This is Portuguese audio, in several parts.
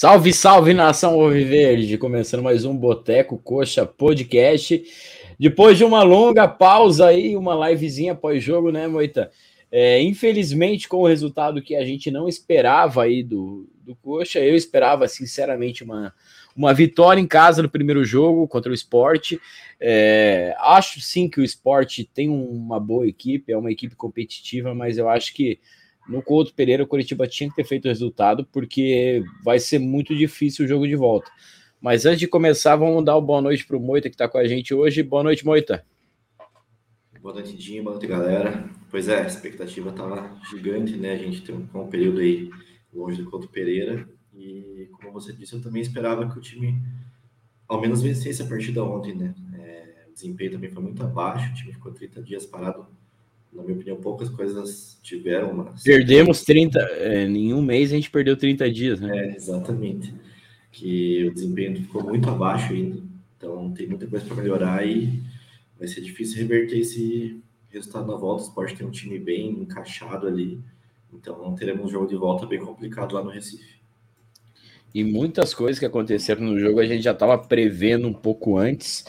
Salve, salve nação Alviverde! Começando mais um Boteco Coxa Podcast. Depois de uma longa pausa aí, uma livezinha pós-jogo, né, Moita? É, infelizmente, com o resultado que a gente não esperava aí do, do Coxa, eu esperava, sinceramente, uma, uma vitória em casa no primeiro jogo contra o esporte. É, acho sim que o esporte tem uma boa equipe, é uma equipe competitiva, mas eu acho que no Couto Pereira, o Curitiba tinha que ter feito o resultado, porque vai ser muito difícil o jogo de volta. Mas antes de começar, vamos dar uma boa noite para o Moita, que está com a gente hoje. Boa noite, Moita. Boa noite, Dinho. Boa noite, galera. Pois é, a expectativa estava gigante, né? A gente tem um, um período aí longe do Couto Pereira. E, como você disse, eu também esperava que o time ao menos vencesse a partida ontem, né? É, o desempenho também foi muito abaixo, o time ficou 30 dias parado na minha opinião, poucas coisas tiveram. Mas... Perdemos 30, é, em um mês a gente perdeu 30 dias, né? É, exatamente. Que o desempenho ficou muito abaixo ainda, então tem muita coisa para melhorar e vai ser difícil reverter esse resultado na volta. O Sport tem um time bem encaixado ali, então teremos um jogo de volta bem complicado lá no Recife. E muitas coisas que aconteceram no jogo a gente já estava prevendo um pouco antes.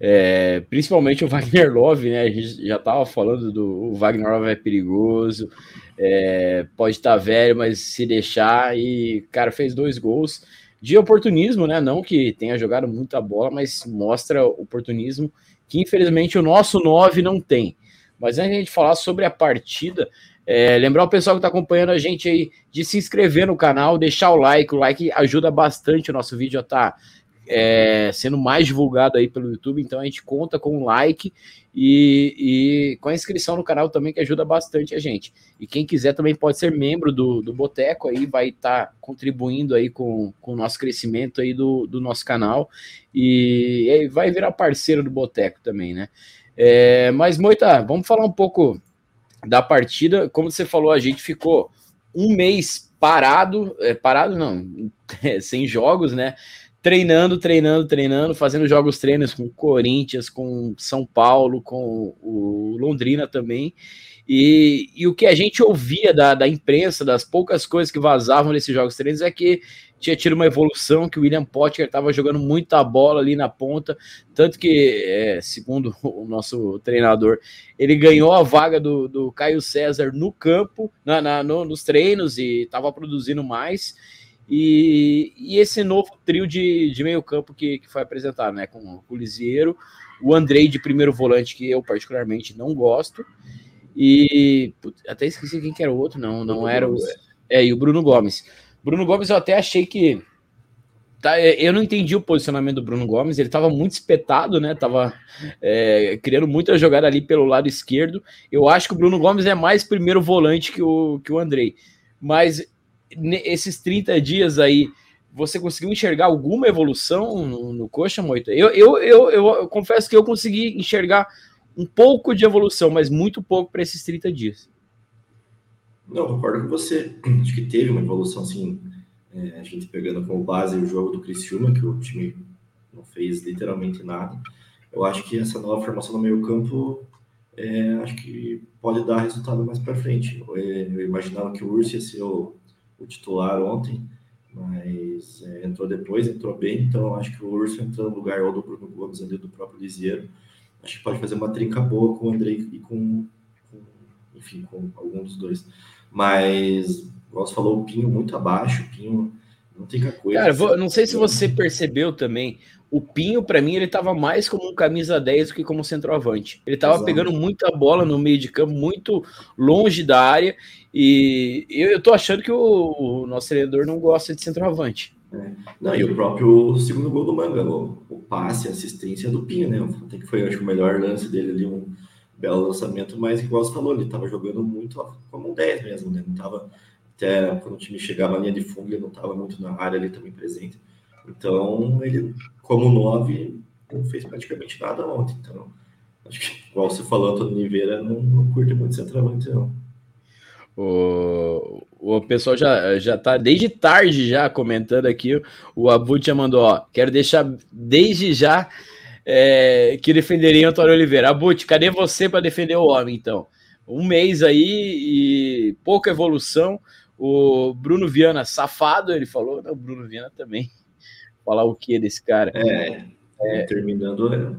É, principalmente o Wagner Love, né? A gente já estava falando do Wagner Love é perigoso, é, pode estar tá velho, mas se deixar e cara fez dois gols de oportunismo, né? Não que tenha jogado muita bola, mas mostra oportunismo que infelizmente o nosso 9 não tem. Mas antes de a gente falar sobre a partida, é, lembrar o pessoal que está acompanhando a gente aí de se inscrever no canal, deixar o like, o like ajuda bastante o nosso vídeo a estar tá é, sendo mais divulgado aí pelo YouTube, então a gente conta com um like e, e, com a inscrição no canal também, que ajuda bastante a gente. E quem quiser também pode ser membro do, do Boteco aí, vai estar tá contribuindo aí com, com o nosso crescimento aí do, do nosso canal e, e vai virar parceiro do Boteco também, né? É, mas, Moita, vamos falar um pouco da partida. Como você falou, a gente ficou um mês parado, é, parado não, sem jogos, né? Treinando, treinando, treinando, fazendo jogos treinos com Corinthians, com São Paulo, com o Londrina também. E, e o que a gente ouvia da, da imprensa, das poucas coisas que vazavam nesses jogos treinos, é que tinha tido uma evolução, que o William Potker estava jogando muita bola ali na ponta, tanto que, é, segundo o nosso treinador, ele ganhou a vaga do, do Caio César no campo, na, na no, nos treinos, e estava produzindo mais. E, e esse novo trio de, de meio campo que, que foi apresentado, né? Com o Lisieiro, o Andrei de primeiro volante, que eu particularmente não gosto, e putz, até esqueci quem que era o outro, não, não Bruno era o. É, e o Bruno Gomes. Bruno Gomes eu até achei que. Tá, é, eu não entendi o posicionamento do Bruno Gomes, ele estava muito espetado, né? Tava é, criando muita jogada ali pelo lado esquerdo. Eu acho que o Bruno Gomes é mais primeiro volante que o, que o Andrei. Mas esses 30 dias aí, você conseguiu enxergar alguma evolução no, no Coxa, Moita? Eu, eu, eu, eu, eu confesso que eu consegui enxergar um pouco de evolução, mas muito pouco para esses 30 dias. Não, concordo com você. Acho que teve uma evolução, assim, é, a gente pegando como base o jogo do Criciúma, que o time não fez literalmente nada. Eu acho que essa nova formação no meio campo, é, acho que pode dar resultado mais para frente. Eu, eu, imaginava que o Urso ia ser o, o titular ontem, mas é, entrou depois, entrou bem, então acho que o Urso entrando no lugar ou do Bruno Gomes ali, do próprio Lisieiro, acho que pode fazer uma trinca boa com o Andrei e com, com enfim, com algum dos dois. Mas, como você falou, o Pinho muito abaixo, o Pinho não tem coisa. Cara, vou, não sei se você percebeu também, o Pinho, para mim, ele estava mais como um camisa 10 do que como centroavante. Ele estava pegando muita bola no meio de campo, muito longe da área. E eu, eu tô achando que o, o nosso treinador não gosta de centroavante. É. Não, e o próprio segundo gol do Manga, o, o passe, a assistência do Pinho, né? Até que foi, acho o melhor lance dele ali, um belo lançamento, mas igual você falou, ele estava jogando muito como um 10 mesmo, né? Não tava, até quando o time chegava na linha de fundo, ele não estava muito na área ali também presente. Então, ele, como 9, não fez praticamente nada ontem. Então, acho que, igual você falou, Antônio Oliveira não, não curte muito centroavante, não. O, o pessoal já, já tá desde tarde já comentando aqui. O Abut já mandou, ó. Quero deixar desde já é, que defenderia Antônio Oliveira. Abut, cadê você para defender o homem, então? Um mês aí e pouca evolução. O Bruno Viana, safado, ele falou. Não, o Bruno Viana também. Falar o que desse cara? É, é terminando. Né?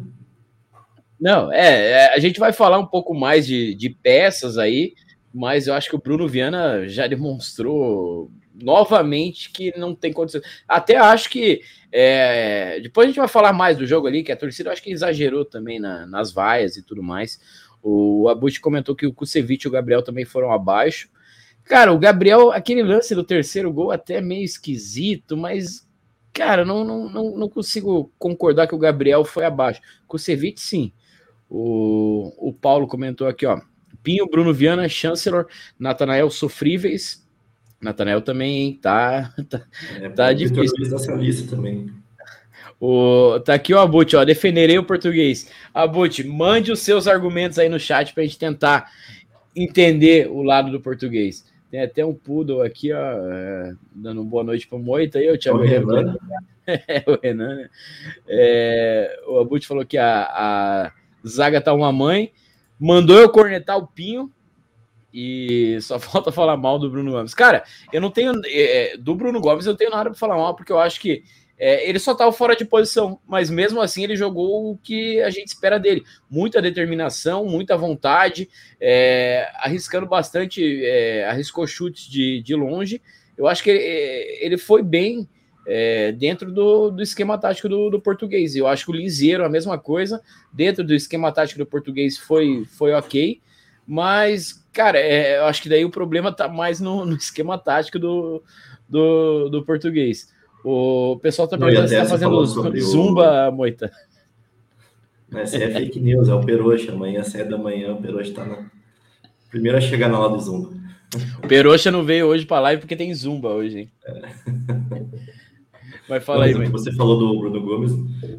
Não, é, é, a gente vai falar um pouco mais de, de peças aí, mas eu acho que o Bruno Viana já demonstrou novamente que não tem condição. Até acho que é, depois a gente vai falar mais do jogo ali, que a torcida acho que exagerou também na, nas vaias e tudo mais. O Abut comentou que o Kusevich e o Gabriel também foram abaixo. Cara, o Gabriel, aquele lance do terceiro gol até meio esquisito, mas, cara, não, não, não, não consigo concordar que o Gabriel foi abaixo. Kusevich, sim. O, o Paulo comentou aqui, ó. Pinho, Bruno Viana, Chancellor, Natanael sofríveis. Natanael também tá, tá, é, tá difícil. Dessa lista também. O, tá aqui o Abut, ó. Defenderei o português. Abut, mande os seus argumentos aí no chat pra gente tentar entender o lado do português. Tem até um poodle aqui, ó, é, dando boa noite pro Moita aí, o Thiago o Renan. é, o Renan, né? É, o Abut falou que a, a zaga tá uma mãe. Mandou eu cornetar o Pinho. E só falta falar mal do Bruno Gomes. Cara, eu não tenho. É, do Bruno Gomes eu tenho nada para falar mal, porque eu acho que é, ele só estava fora de posição, mas mesmo assim ele jogou o que a gente espera dele. Muita determinação, muita vontade, é, arriscando bastante, é, arriscou chutes de, de longe. Eu acho que ele, ele foi bem é, dentro do, do, esquema tático do, do, português. Eu acho que o Liseiro, a mesma coisa, dentro do esquema tático do português foi, foi ok, mas, cara, é, eu acho que daí o problema tá mais no, no esquema tático do, do, do português. O pessoal tá perguntando se tá fazendo zumba, o... Moita. Essa é fake news, é o Peroxa. Amanhã, às 7 da manhã, o Peroxa tá na... primeiro a chegar na aula do Zumba. O Peroxa não veio hoje pra live porque tem Zumba hoje, hein? É. Vai falar aí, Você falou do Bruno Gomes,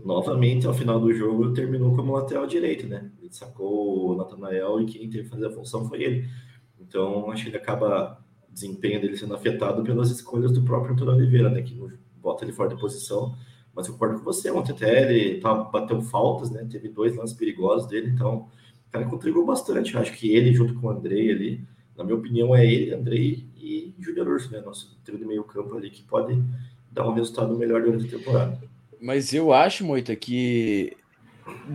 novamente, ao final do jogo, terminou como lateral direito, né? Ele sacou o Natanael e quem teve que fazer a função foi ele. Então, acho que ele acaba desempenho dele sendo afetado pelas escolhas do próprio Antônio Oliveira, né? Que bota ele fora de posição. Mas eu concordo com você, ontem até ele tá, bateu faltas, né? Teve dois lances perigosos dele, então o cara contribuiu bastante. Eu acho que ele, junto com o Andrei ali, na minha opinião, é ele, Andrei e Júnior Urso, né? Nosso trio de meio campo ali que pode dar um resultado melhor durante a temporada. Mas eu acho, Moita, que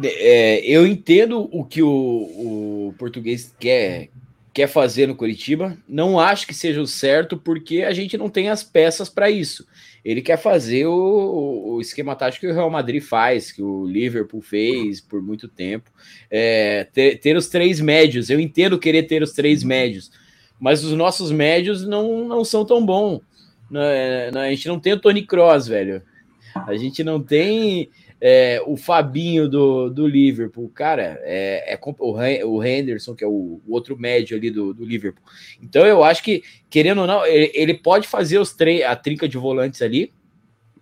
é, eu entendo o que o, o português quer, quer fazer no Curitiba. Não acho que seja o certo, porque a gente não tem as peças para isso. Ele quer fazer o, o, esquema tático que o Real Madrid faz, que o Liverpool fez por muito tempo. É, ter, ter, os três médios. Eu entendo querer ter os três médios, mas os nossos médios não, não são tão bons. Né, a gente não tem o Tony Cross, velho. A gente não tem é, o Fabinho do, do Liverpool, cara, é, é o, Henderson, que é o, o outro médio ali do, do, Liverpool. Então eu acho que, querendo ou não, ele, ele pode fazer os a trinca de volantes ali,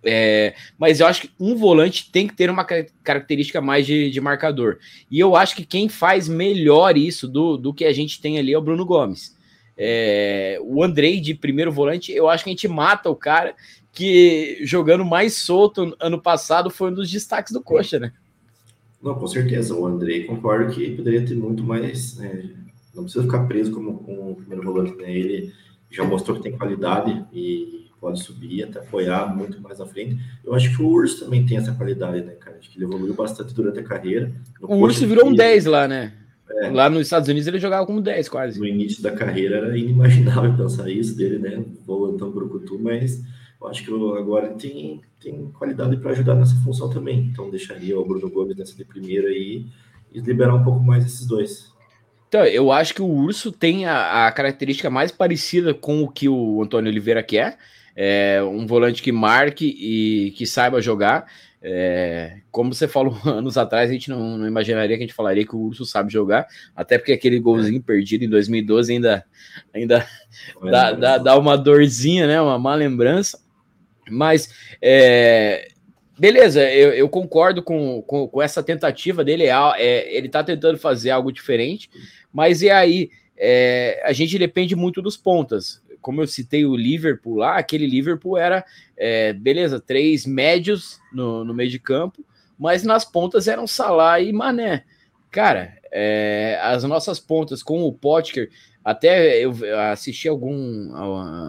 é, mas eu acho que um volante tem que ter uma característica mais de, de, marcador. E eu acho que quem faz melhor isso do, do que a gente tem ali é o Bruno Gomes. É, o Andrei de primeiro volante, eu acho que a gente mata o cara que jogando mais solto ano passado foi um dos destaques do Coxa, né? Não, com certeza. O Andrei concordo que poderia ter muito mais. Né? Não precisa ficar preso como com o primeiro volante, né? Ele já mostrou que tem qualidade e pode subir, até apoiar muito mais à frente. Eu acho que o Urso também tem essa qualidade, né, cara? Acho que ele evoluiu bastante durante a carreira. No o Urso virou um 10 lá, né? É. Lá nos Estados Unidos ele jogava como 10 quase. No início da carreira era inimaginável pensar isso dele, né? Volantão Brucutu, mas eu acho que agora tem, tem qualidade para ajudar nessa função também. Então deixaria o Bruno Gomes nessa de primeira aí e liberar um pouco mais esses dois. Então, eu acho que o Urso tem a, a característica mais parecida com o que o Antônio Oliveira quer. É um volante que marque e que saiba jogar. É, como você falou anos atrás, a gente não, não, imaginaria que a gente falaria que o Urso sabe jogar, até porque aquele golzinho perdido em 2012 ainda, ainda dá, dá, dá, uma dorzinha, né? Uma má lembrança. Mas, é, beleza, eu, eu concordo com, com, com, essa tentativa dele. É, é ele está tentando fazer algo diferente, mas e aí? É, a gente depende muito dos pontas. Como eu citei o Liverpool lá, aquele Liverpool era, é, beleza, três médios no, no meio de campo, mas nas pontas eram Salah e Mané. Cara, é, as nossas pontas com o Potker, até eu assisti algum,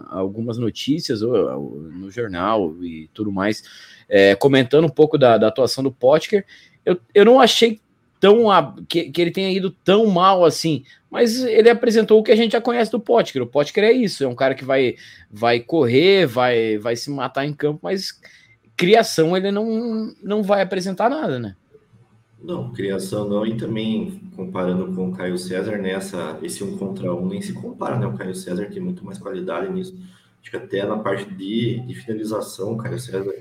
algumas notícias no jornal e tudo mais, é, comentando um pouco da, da atuação do Potker. Eu, eu não achei tão que, que ele tenha ido tão mal assim, mas ele apresentou o que a gente já conhece do Potker. O Potker é isso, é um cara que vai, vai correr, vai, vai se matar em campo, mas criação ele não, não vai apresentar nada, né? Não, criação não, e também comparando com o Caio César nessa, esse um contra um nem se compara, né? O Caio César tem muito mais qualidade nisso. Acho que até na parte de, de finalização, o Caio César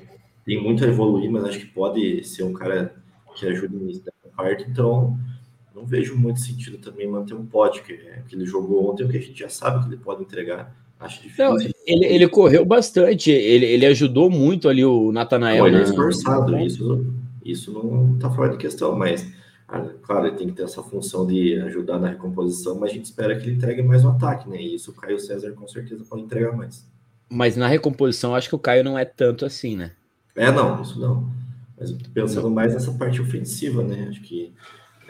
tem muito a evoluir, mas acho que pode ser um cara que ajude nisso da parte, então não vejo muito sentido também manter um pote, que, que ele jogou ontem, o que a gente já sabe que ele pode entregar. Acho difícil. Não, ele, ele correu bastante, ele, ele ajudou muito ali o Natanael. Ele é esforçado, isso isso não está fora de questão, mas, ah, claro, ele tem que ter essa função de ajudar na recomposição, mas a gente espera que ele entregue mais no ataque, né? E isso o Caio César com certeza pode entregar mais. Mas na recomposição, acho que o Caio não é tanto assim, né? É, não, isso não. Mas pensando mais nessa parte ofensiva, né? Acho que.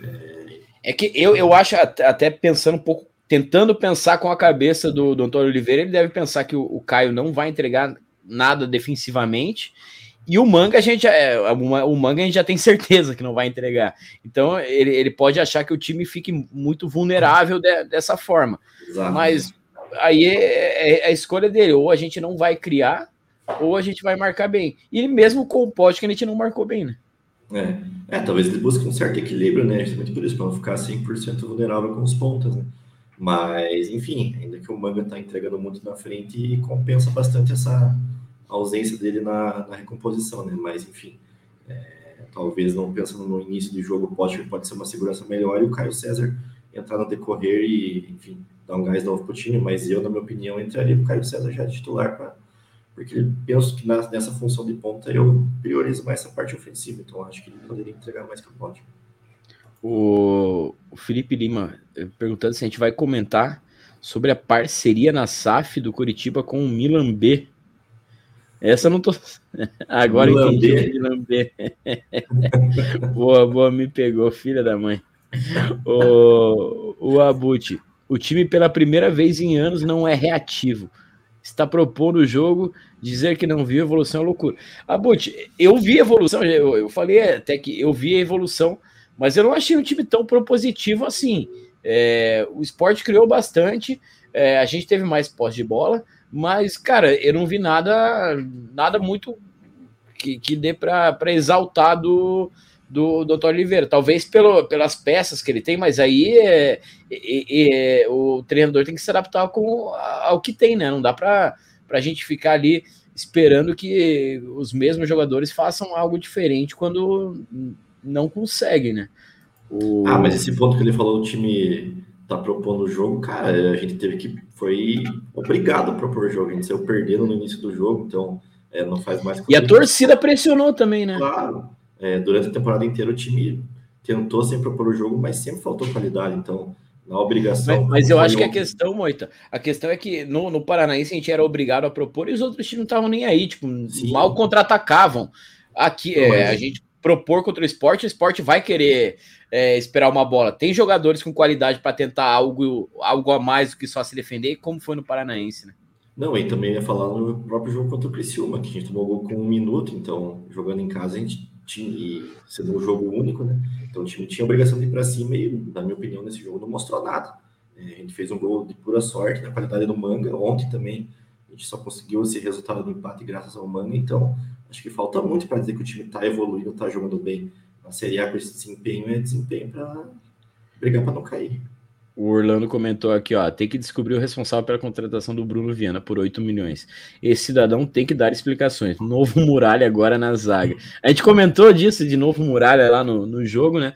É, é que eu, eu acho, até pensando um pouco, tentando pensar com a cabeça do, do Antônio Oliveira, ele deve pensar que o, o Caio não vai entregar nada defensivamente e o manga a gente é, o manga a gente já tem certeza que não vai entregar. Então ele, ele pode achar que o time fique muito vulnerável de, dessa forma. Exato. Mas aí é, é, é, a escolha dele. Ou a gente não vai criar, ou a gente vai marcar bem. E mesmo com o pote que a gente não marcou bem, né? É, é talvez ele busque um certo equilíbrio, né? Justamente por isso, para não ficar 100% vulnerável com os pontas, né? Mas, enfim, ainda que o manga está entregando muito na frente, compensa bastante essa a ausência dele na, na recomposição, né? Mas, enfim, é, talvez não pensando no início do jogo, o Potter pode ser uma segurança melhor e o Caio César entrar no decorrer e, enfim, dar um gás novo pro time, mas eu, na minha opinião, entraria com o Caio César já titular para porque penso que nessa função de ponta eu priorizo mais essa parte ofensiva, então acho que ele poderia entregar mais que o Potter. O, o Felipe Lima eh, perguntando se a gente vai comentar sobre a parceria na SAF do Curitiba com o Milan B essa eu não tô. Agora entendi lamber. boa, boa, me pegou, filha da mãe. O, o Abut, o time pela primeira vez em anos não é reativo. Está propondo o jogo, dizer que não viu evolução é loucura. Abut, eu vi evolução, eu, eu falei até que eu vi a evolução, mas eu não achei um time tão propositivo assim. É, o esporte criou bastante, é, a gente teve mais posse de bola, mas, cara, eu não vi nada, nada muito que, que dê para exaltar do, do Dr. Oliveira. Talvez pelo, pelas peças que ele tem, mas aí é, é, é, o treinador tem que se adaptar com, ao que tem, né? Não dá para a gente ficar ali esperando que os mesmos jogadores façam algo diferente quando não conseguem, né? O... Ah, mas esse ponto que ele falou, o time tá propondo o jogo, cara, a gente teve que. Foi obrigado a propor o jogo. A gente saiu perdendo no início do jogo, então é, não faz mais. E a torcida pressionou também, né? Claro. É, durante a temporada inteira o time tentou sempre propor o jogo, mas sempre faltou qualidade. Então, na obrigação. Mas, mas eu acho que a questão, Moita, a questão é que no, no Paranaense a gente era obrigado a propor e os outros times não estavam nem aí, tipo, Sim. mal contra-atacavam. Aqui, é, a gente propor contra o esporte, o esporte vai querer é, esperar uma bola. Tem jogadores com qualidade para tentar algo, algo a mais do que só se defender, como foi no Paranaense, né? Não, e também ia falar no próprio jogo contra o Criciúma, que a gente tomou gol com um minuto, então jogando em casa a gente tinha, e sendo um jogo único, né? Então o time tinha a obrigação de ir para cima e, na minha opinião, nesse jogo não mostrou nada. É, a gente fez um gol de pura sorte, na qualidade do Manga. Ontem também a gente só conseguiu esse resultado do empate graças ao Manga, então acho que falta muito para dizer que o time está evoluindo, está jogando bem a Série A com esse desempenho é desempenho para brigar para não cair. O Orlando comentou aqui, ó, tem que descobrir o responsável pela contratação do Bruno Viana por 8 milhões. Esse cidadão tem que dar explicações. Novo Muralha agora na zaga. A gente comentou disso de novo Muralha lá no, no jogo, né?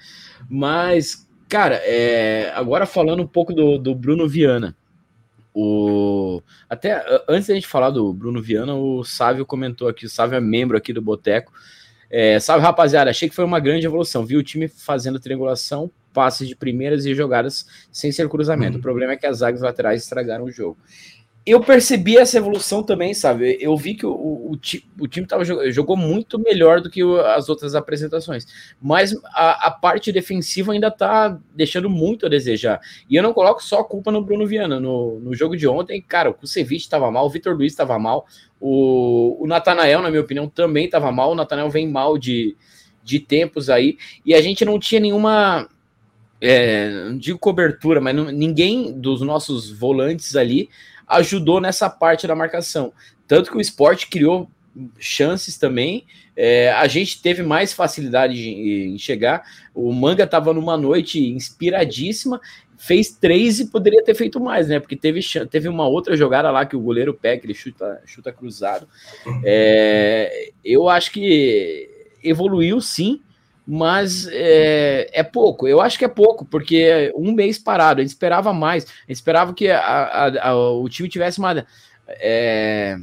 Mas, cara, é, agora falando um pouco do, do Bruno Viana. O, até antes da gente falar do Bruno Viana, o Sávio comentou aqui, o Sávio é membro aqui do Boteco, é, salve, rapaziada. Achei que foi uma grande evolução. Vi o time fazendo triangulação, passes de primeiras e jogadas sem ser cruzamento. Uhum. O problema é que as zagas laterais estragaram o jogo. Eu percebi essa evolução também, sabe? Eu vi que o, o, o time tava, jogou muito melhor do que as outras apresentações, mas a, a, parte defensiva ainda tá deixando muito a desejar. E eu não coloco só a culpa no Bruno Viana. No, no jogo de ontem, cara, o Kusevich estava mal, o Vitor Luiz estava mal, o, o Natanael, na minha opinião, também estava mal. O Natanael vem mal de, de tempos aí, e a gente não tinha nenhuma. É, não digo cobertura, mas não, ninguém dos nossos volantes ali ajudou nessa parte da marcação. Tanto que o esporte criou chances também. É, a gente teve mais facilidade em chegar. O Manga estava numa noite inspiradíssima, fez três e poderia ter feito mais, né? Porque teve, teve uma outra jogada lá que o goleiro pega, ele chuta, chuta cruzado. É, eu acho que evoluiu sim mas é, é, pouco. Eu acho que é pouco, porque um mês parado, a gente esperava mais, a gente esperava que a, a, a, o time tivesse uma, é,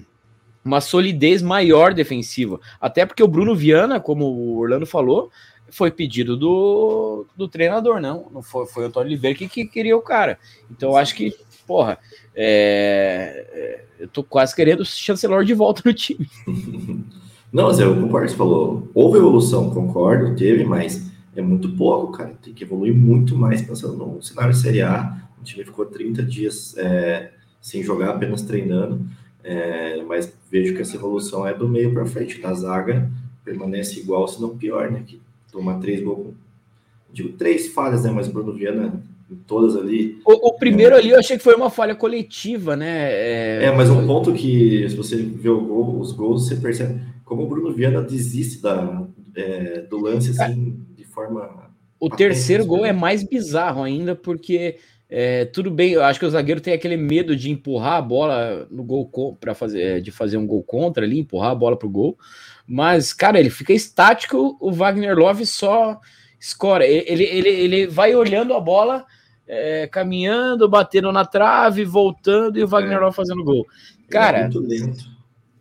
uma solidez maior defensiva. Até porque o Bruno Viana, como o Orlando falou, foi pedido do, do treinador, não. Não foi, foi o Antônio Oliveira que, que queria o cara. Então acho que, porra, é, é eu tô quase querendo o chancelor de volta no time. Não, Zé, eu concordo. Você falou, houve evolução, concordo, teve, mas é muito pouco, cara. Tem que evoluir muito mais pensando no cenário Série A. O time ficou 30 dias é, sem jogar, apenas treinando. É, mas vejo que essa evolução é do meio para frente. Na zaga permanece igual, se não pior, né? Que toma três gols. Digo, três falhas, né? Mas Bruno Viana todas ali. O, o primeiro é, ali eu achei que foi uma falha coletiva, né? É, é mas um ponto que, se você vê gol, os gols, você percebe como o Bruno Viana desiste da, é, do lance assim, de forma. O patente, terceiro gol é mais bizarro ainda, porque é, tudo bem, eu acho que o zagueiro tem aquele medo de empurrar a bola no gol para fazer, é, de fazer um gol contra ali, empurrar a bola pro gol. Mas, cara, ele fica estático, o Wagner Love só escora. Ele, ele, ele vai olhando a bola, é, caminhando, batendo na trave, voltando e o Wagner é. Fazendo gol. Cara. É muito lento.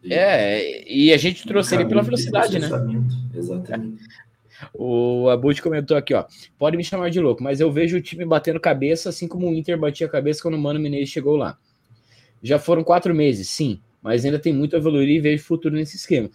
É, e a gente trouxe ele pela velocidade, né? Exatamente. O Abud comentou aqui, ó. Pode me chamar de louco, mas eu vejo o time batendo cabeça, assim como o Inter batia a cabeça quando o Mano Menezes chegou lá. Já foram quatro meses, sim, mas ainda tem muito a evoluir e vejo futuro nesse esquema.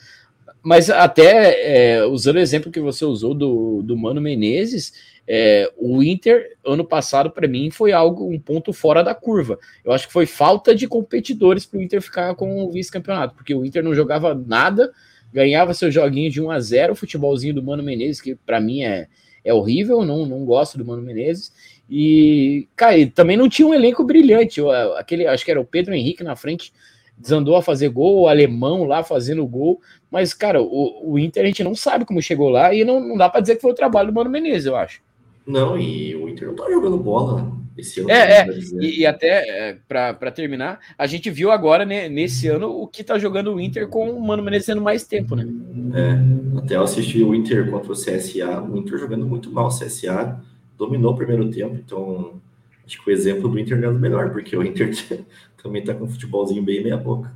Mas até é, usando o exemplo que você usou do, do Mano Menezes, é, o Inter, ano passado, para mim, foi algo, um ponto fora da curva. Eu acho que foi falta de competidores para o Inter ficar com o vice-campeonato, porque o Inter não jogava nada, ganhava seu joguinho de 1 a 0 futebolzinho do Mano Menezes, que para mim é, é horrível, não, não gosto do Mano Menezes. E, cara, também não tinha um elenco brilhante. Aquele, acho que era o Pedro Henrique na frente, desandou a fazer gol, o alemão lá fazendo gol. Mas, cara, o, o Inter a gente não sabe como chegou lá e não, não dá para dizer que foi o trabalho do Mano Menezes, eu acho. Não, e o Inter não tá jogando bola esse ano. É, é. E, e, até é, para terminar, a gente viu agora né, nesse ano o que tá jogando o Inter com o Mano Menezes tendo mais tempo, né? É, até eu assisti o Inter contra o CSA, o Inter jogando muito mal. O CSA dominou o primeiro tempo, então acho que o exemplo do Inter é o melhor, porque o Inter também tá com um futebolzinho bem meia-boca.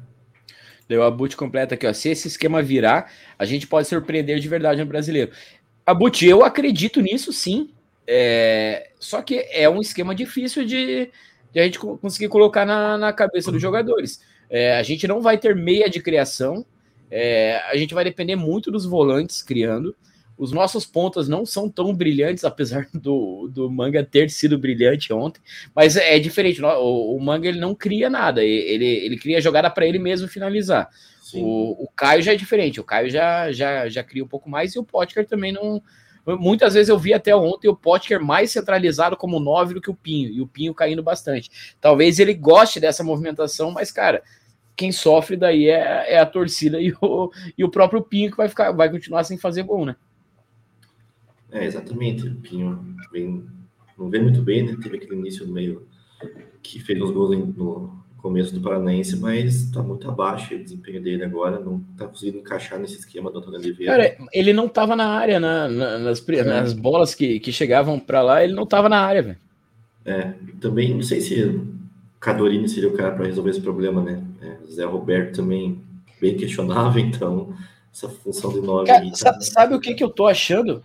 Deu a boot completa aqui, ó. Se esse esquema virar, a gente pode surpreender de verdade no brasileiro. A boot, eu acredito nisso sim. É, só que é um esquema difícil de, de a gente conseguir colocar na, na cabeça dos jogadores. É, a gente não vai ter meia de criação, é, a gente vai depender muito dos volantes criando. Os nossos pontas não são tão brilhantes, apesar do, do Manga ter sido brilhante ontem, mas é diferente. O, o Manga ele não cria nada, ele, ele cria jogada para ele mesmo finalizar. O, o Caio já é diferente, o Caio já, já, já cria um pouco mais e o Potker também não, Muitas vezes eu vi até ontem o Potker mais centralizado como 9 do que o Pinho, e o Pinho caindo bastante. Talvez ele goste dessa movimentação, mas, cara, quem sofre daí é, é a torcida e o, e o próprio Pinho que vai, ficar, vai continuar sem fazer gol, né? É, exatamente. O Pinho vem, não vem muito bem, né? Teve aquele início meio que fez os gols no, começo do Paranaense, mas está muito abaixo o desempenho dele agora, não está conseguindo encaixar nesse esquema do Antônio Oliveira. Cara, ele não estava na área, na, na, nas, é. nas bolas que, que chegavam para lá, ele não estava na área, velho. É, também não sei se Cadorini seria o cara para resolver esse problema, né? É, Zé Roberto também bem questionável, então essa função de nove. Cara, tá... sabe o que, que eu tô achando?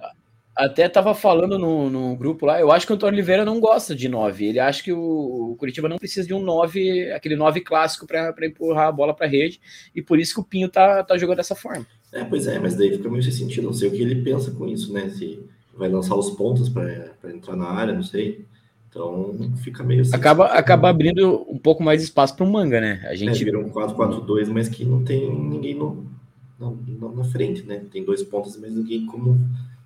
Até tava falando no, no grupo lá, eu acho que o Antônio Oliveira não gosta de 9. Ele acha que o, o Curitiba não precisa de um 9, aquele 9 clássico para empurrar a bola para rede, e por isso que o Pinho tá, tá jogando dessa forma. É, pois é, mas daí fica meio sem sentido. Não sei o que ele pensa com isso, né? Se vai lançar os pontos para entrar na área, não sei. Então fica meio. Assim, acaba, acaba abrindo um pouco mais espaço para o manga, né? A gente é, vira um 4-4-2, mas que não tem ninguém no, na, na, frente, né? Tem dois pontos, mas ninguém como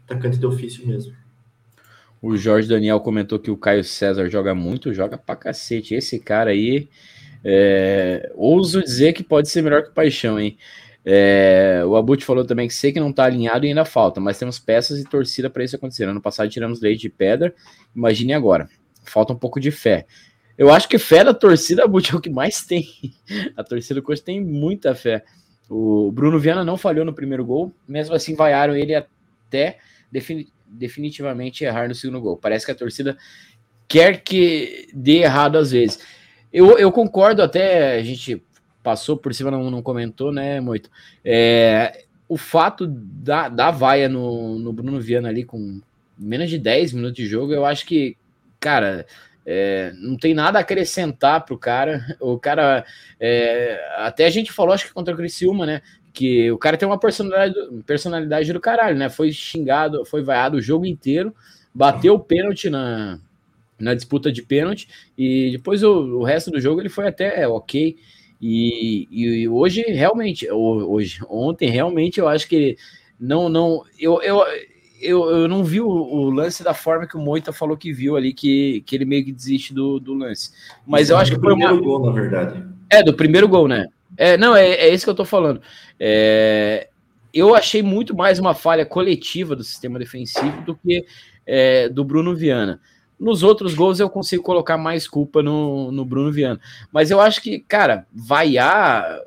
atacante de ofício mesmo. O Jorge Daniel comentou que o Caio César joga muito, joga pra cacete. Esse cara aí, é, ouso dizer que pode ser melhor que o Paixão, hein? É, o Abut falou também que sei que não tá alinhado e ainda falta, mas temos peças e torcida para isso acontecer. Ano passado tiramos leite de pedra, imagine agora. Falta um pouco de fé. Eu acho que fé da torcida, Abut, é o que mais tem. A torcida do Coxa tem muita fé. O Bruno Viana não falhou no primeiro gol, mesmo assim vaiaram ele até definitivamente errar no segundo gol. Parece que a torcida quer que dê errado às vezes. Eu, eu concordo até, a gente passou por cima, não, não comentou, né, Moito? É, o fato da, da vaia no, no Bruno Viana ali com menos de 10 minutos de jogo, eu acho que, cara, é, não tem nada a acrescentar pro cara. O cara, é, até a gente falou, acho que contra o Criciúma, né? Que o cara tem uma personalidade, personalidade do caralho, né? Foi xingado, foi vaiado o jogo inteiro, bateu o pênalti na, na disputa de pênalti, e depois o, o resto do jogo ele foi até ok. E, e hoje, realmente, hoje, ontem, realmente, eu acho que não, não, eu, eu, eu, eu não vi o, o, lance da forma que o Moita falou que viu ali, que, que ele meio que desiste do, do lance. Mas eu acho que foi o primeiro gol, na verdade. É, do primeiro gol, né? É, não, é, é isso que eu tô falando. É, eu achei muito mais uma falha coletiva do sistema defensivo do que é, do Bruno Viana. Nos outros gols eu consigo colocar mais culpa no, no Bruno Viana. Mas eu acho que, cara, vaiar.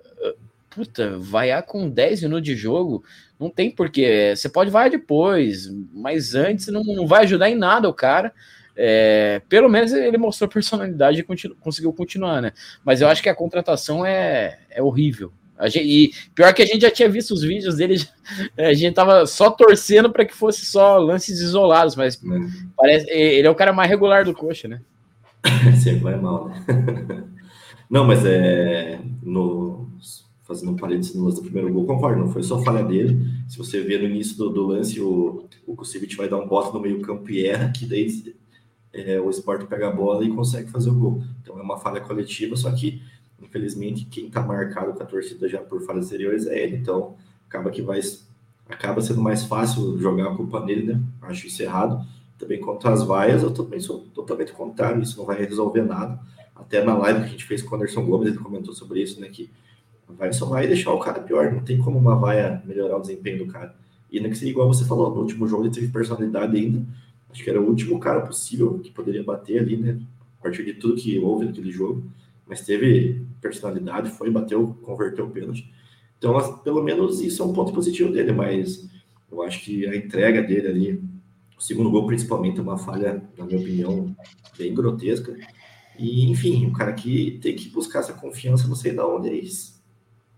Puta, vaiar com 10 minutos de jogo não tem porquê. Você pode vaiar depois, mas antes não, não vai ajudar em nada o cara. É, pelo menos ele mostrou personalidade e continu, conseguiu continuar, né? Mas eu acho que a contratação é, é horrível. Gente, e pior que a gente já tinha visto os vídeos dele, a gente tava só torcendo para que fosse só lances isolados, mas é. parece ele é o cara mais regular do coxa, né? Sempre vai mal, né? Não, mas é no fazendo um parênteses no lance do primeiro gol, concordo, não foi só falha dele. Se você vê no início do, do lance, o, o Kusevich vai dar um bote no meio-campo e erra, que daí é, o Sport pega a bola e consegue fazer o gol. Então é uma falha coletiva, só que Infelizmente, quem está marcado com a torcida já por falhas anteriores é ele, então acaba que vai acaba sendo mais fácil jogar a culpa nele, né? Acho isso errado. Também contra as vaias, eu também sou totalmente contrário, isso não vai resolver nada. Até na live que a gente fez com o Anderson Gomes, ele comentou sobre isso, né? Que a vaia só vai deixar o cara pior, não tem como uma vaia melhorar o desempenho do cara. E ainda que seja igual você falou, no último jogo ele teve personalidade ainda. Acho que era o último cara possível que poderia bater ali, né? A partir de tudo que houve naquele jogo mas teve personalidade, foi, bateu, converteu o pênalti. Então, pelo menos isso é um ponto positivo dele, mas eu acho que a entrega dele ali, o segundo gol principalmente, é uma falha, na minha opinião, bem grotesca. E, enfim, o cara que tem que buscar essa confiança, não sei de onde é isso.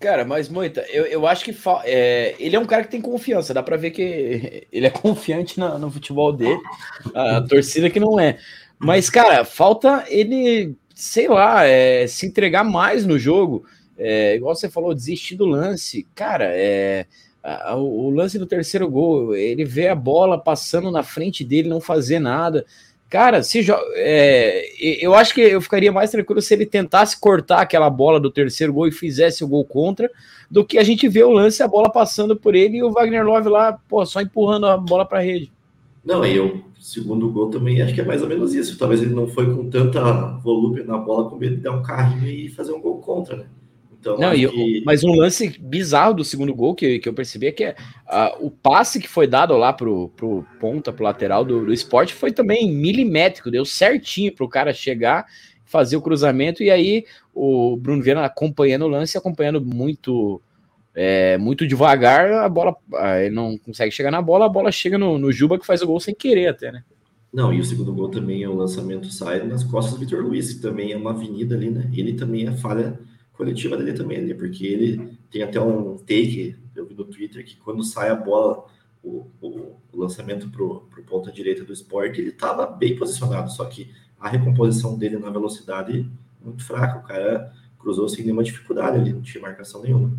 Cara, mas muita, eu, eu acho que é, ele é um cara que tem confiança, dá para ver que ele é confiante na, no futebol dele, a torcida que não é. Mas, cara, falta ele sei lá, é, se entregar mais no jogo. É, igual você falou, desistir do lance. Cara, é, a, o lance do terceiro gol, ele vê a bola passando na frente dele, não fazer nada. Cara, se é, eu acho que eu ficaria mais tranquilo se ele tentasse cortar aquela bola do terceiro gol e fizesse o gol contra, do que a gente vê o lance, a bola passando por ele e o Wagner Love lá, pô, só empurrando a bola para a rede. Não, eu segundo gol também acho que é mais ou menos isso. Talvez ele não foi com tanta volúpia na bola com medo de dar um carrinho e fazer um gol contra, né? Então, não, eu, que... Mas um lance bizarro do segundo gol que, que eu percebi é que é, uh, o passe que foi dado lá pro, pro ponta, pro lateral do, do esporte foi também milimétrico, deu certinho pro cara chegar, fazer o cruzamento, e aí o Bruno Viana acompanhando o lance, acompanhando muito é, muito devagar, a bola ele não consegue chegar na bola, a bola chega no, no Juba que faz o gol sem querer até, né? Não, e o segundo gol também é o lançamento sai nas costas do Vitor Luiz, que também é uma avenida ali, né? Ele também é falha coletiva dele também ali, porque ele tem até um take, eu vi no Twitter, que quando sai a bola o, o, o lançamento para o ponta direita do esporte, ele estava bem posicionado, só que a recomposição dele na velocidade muito fraca. O cara cruzou sem nenhuma dificuldade ali, não tinha marcação nenhuma.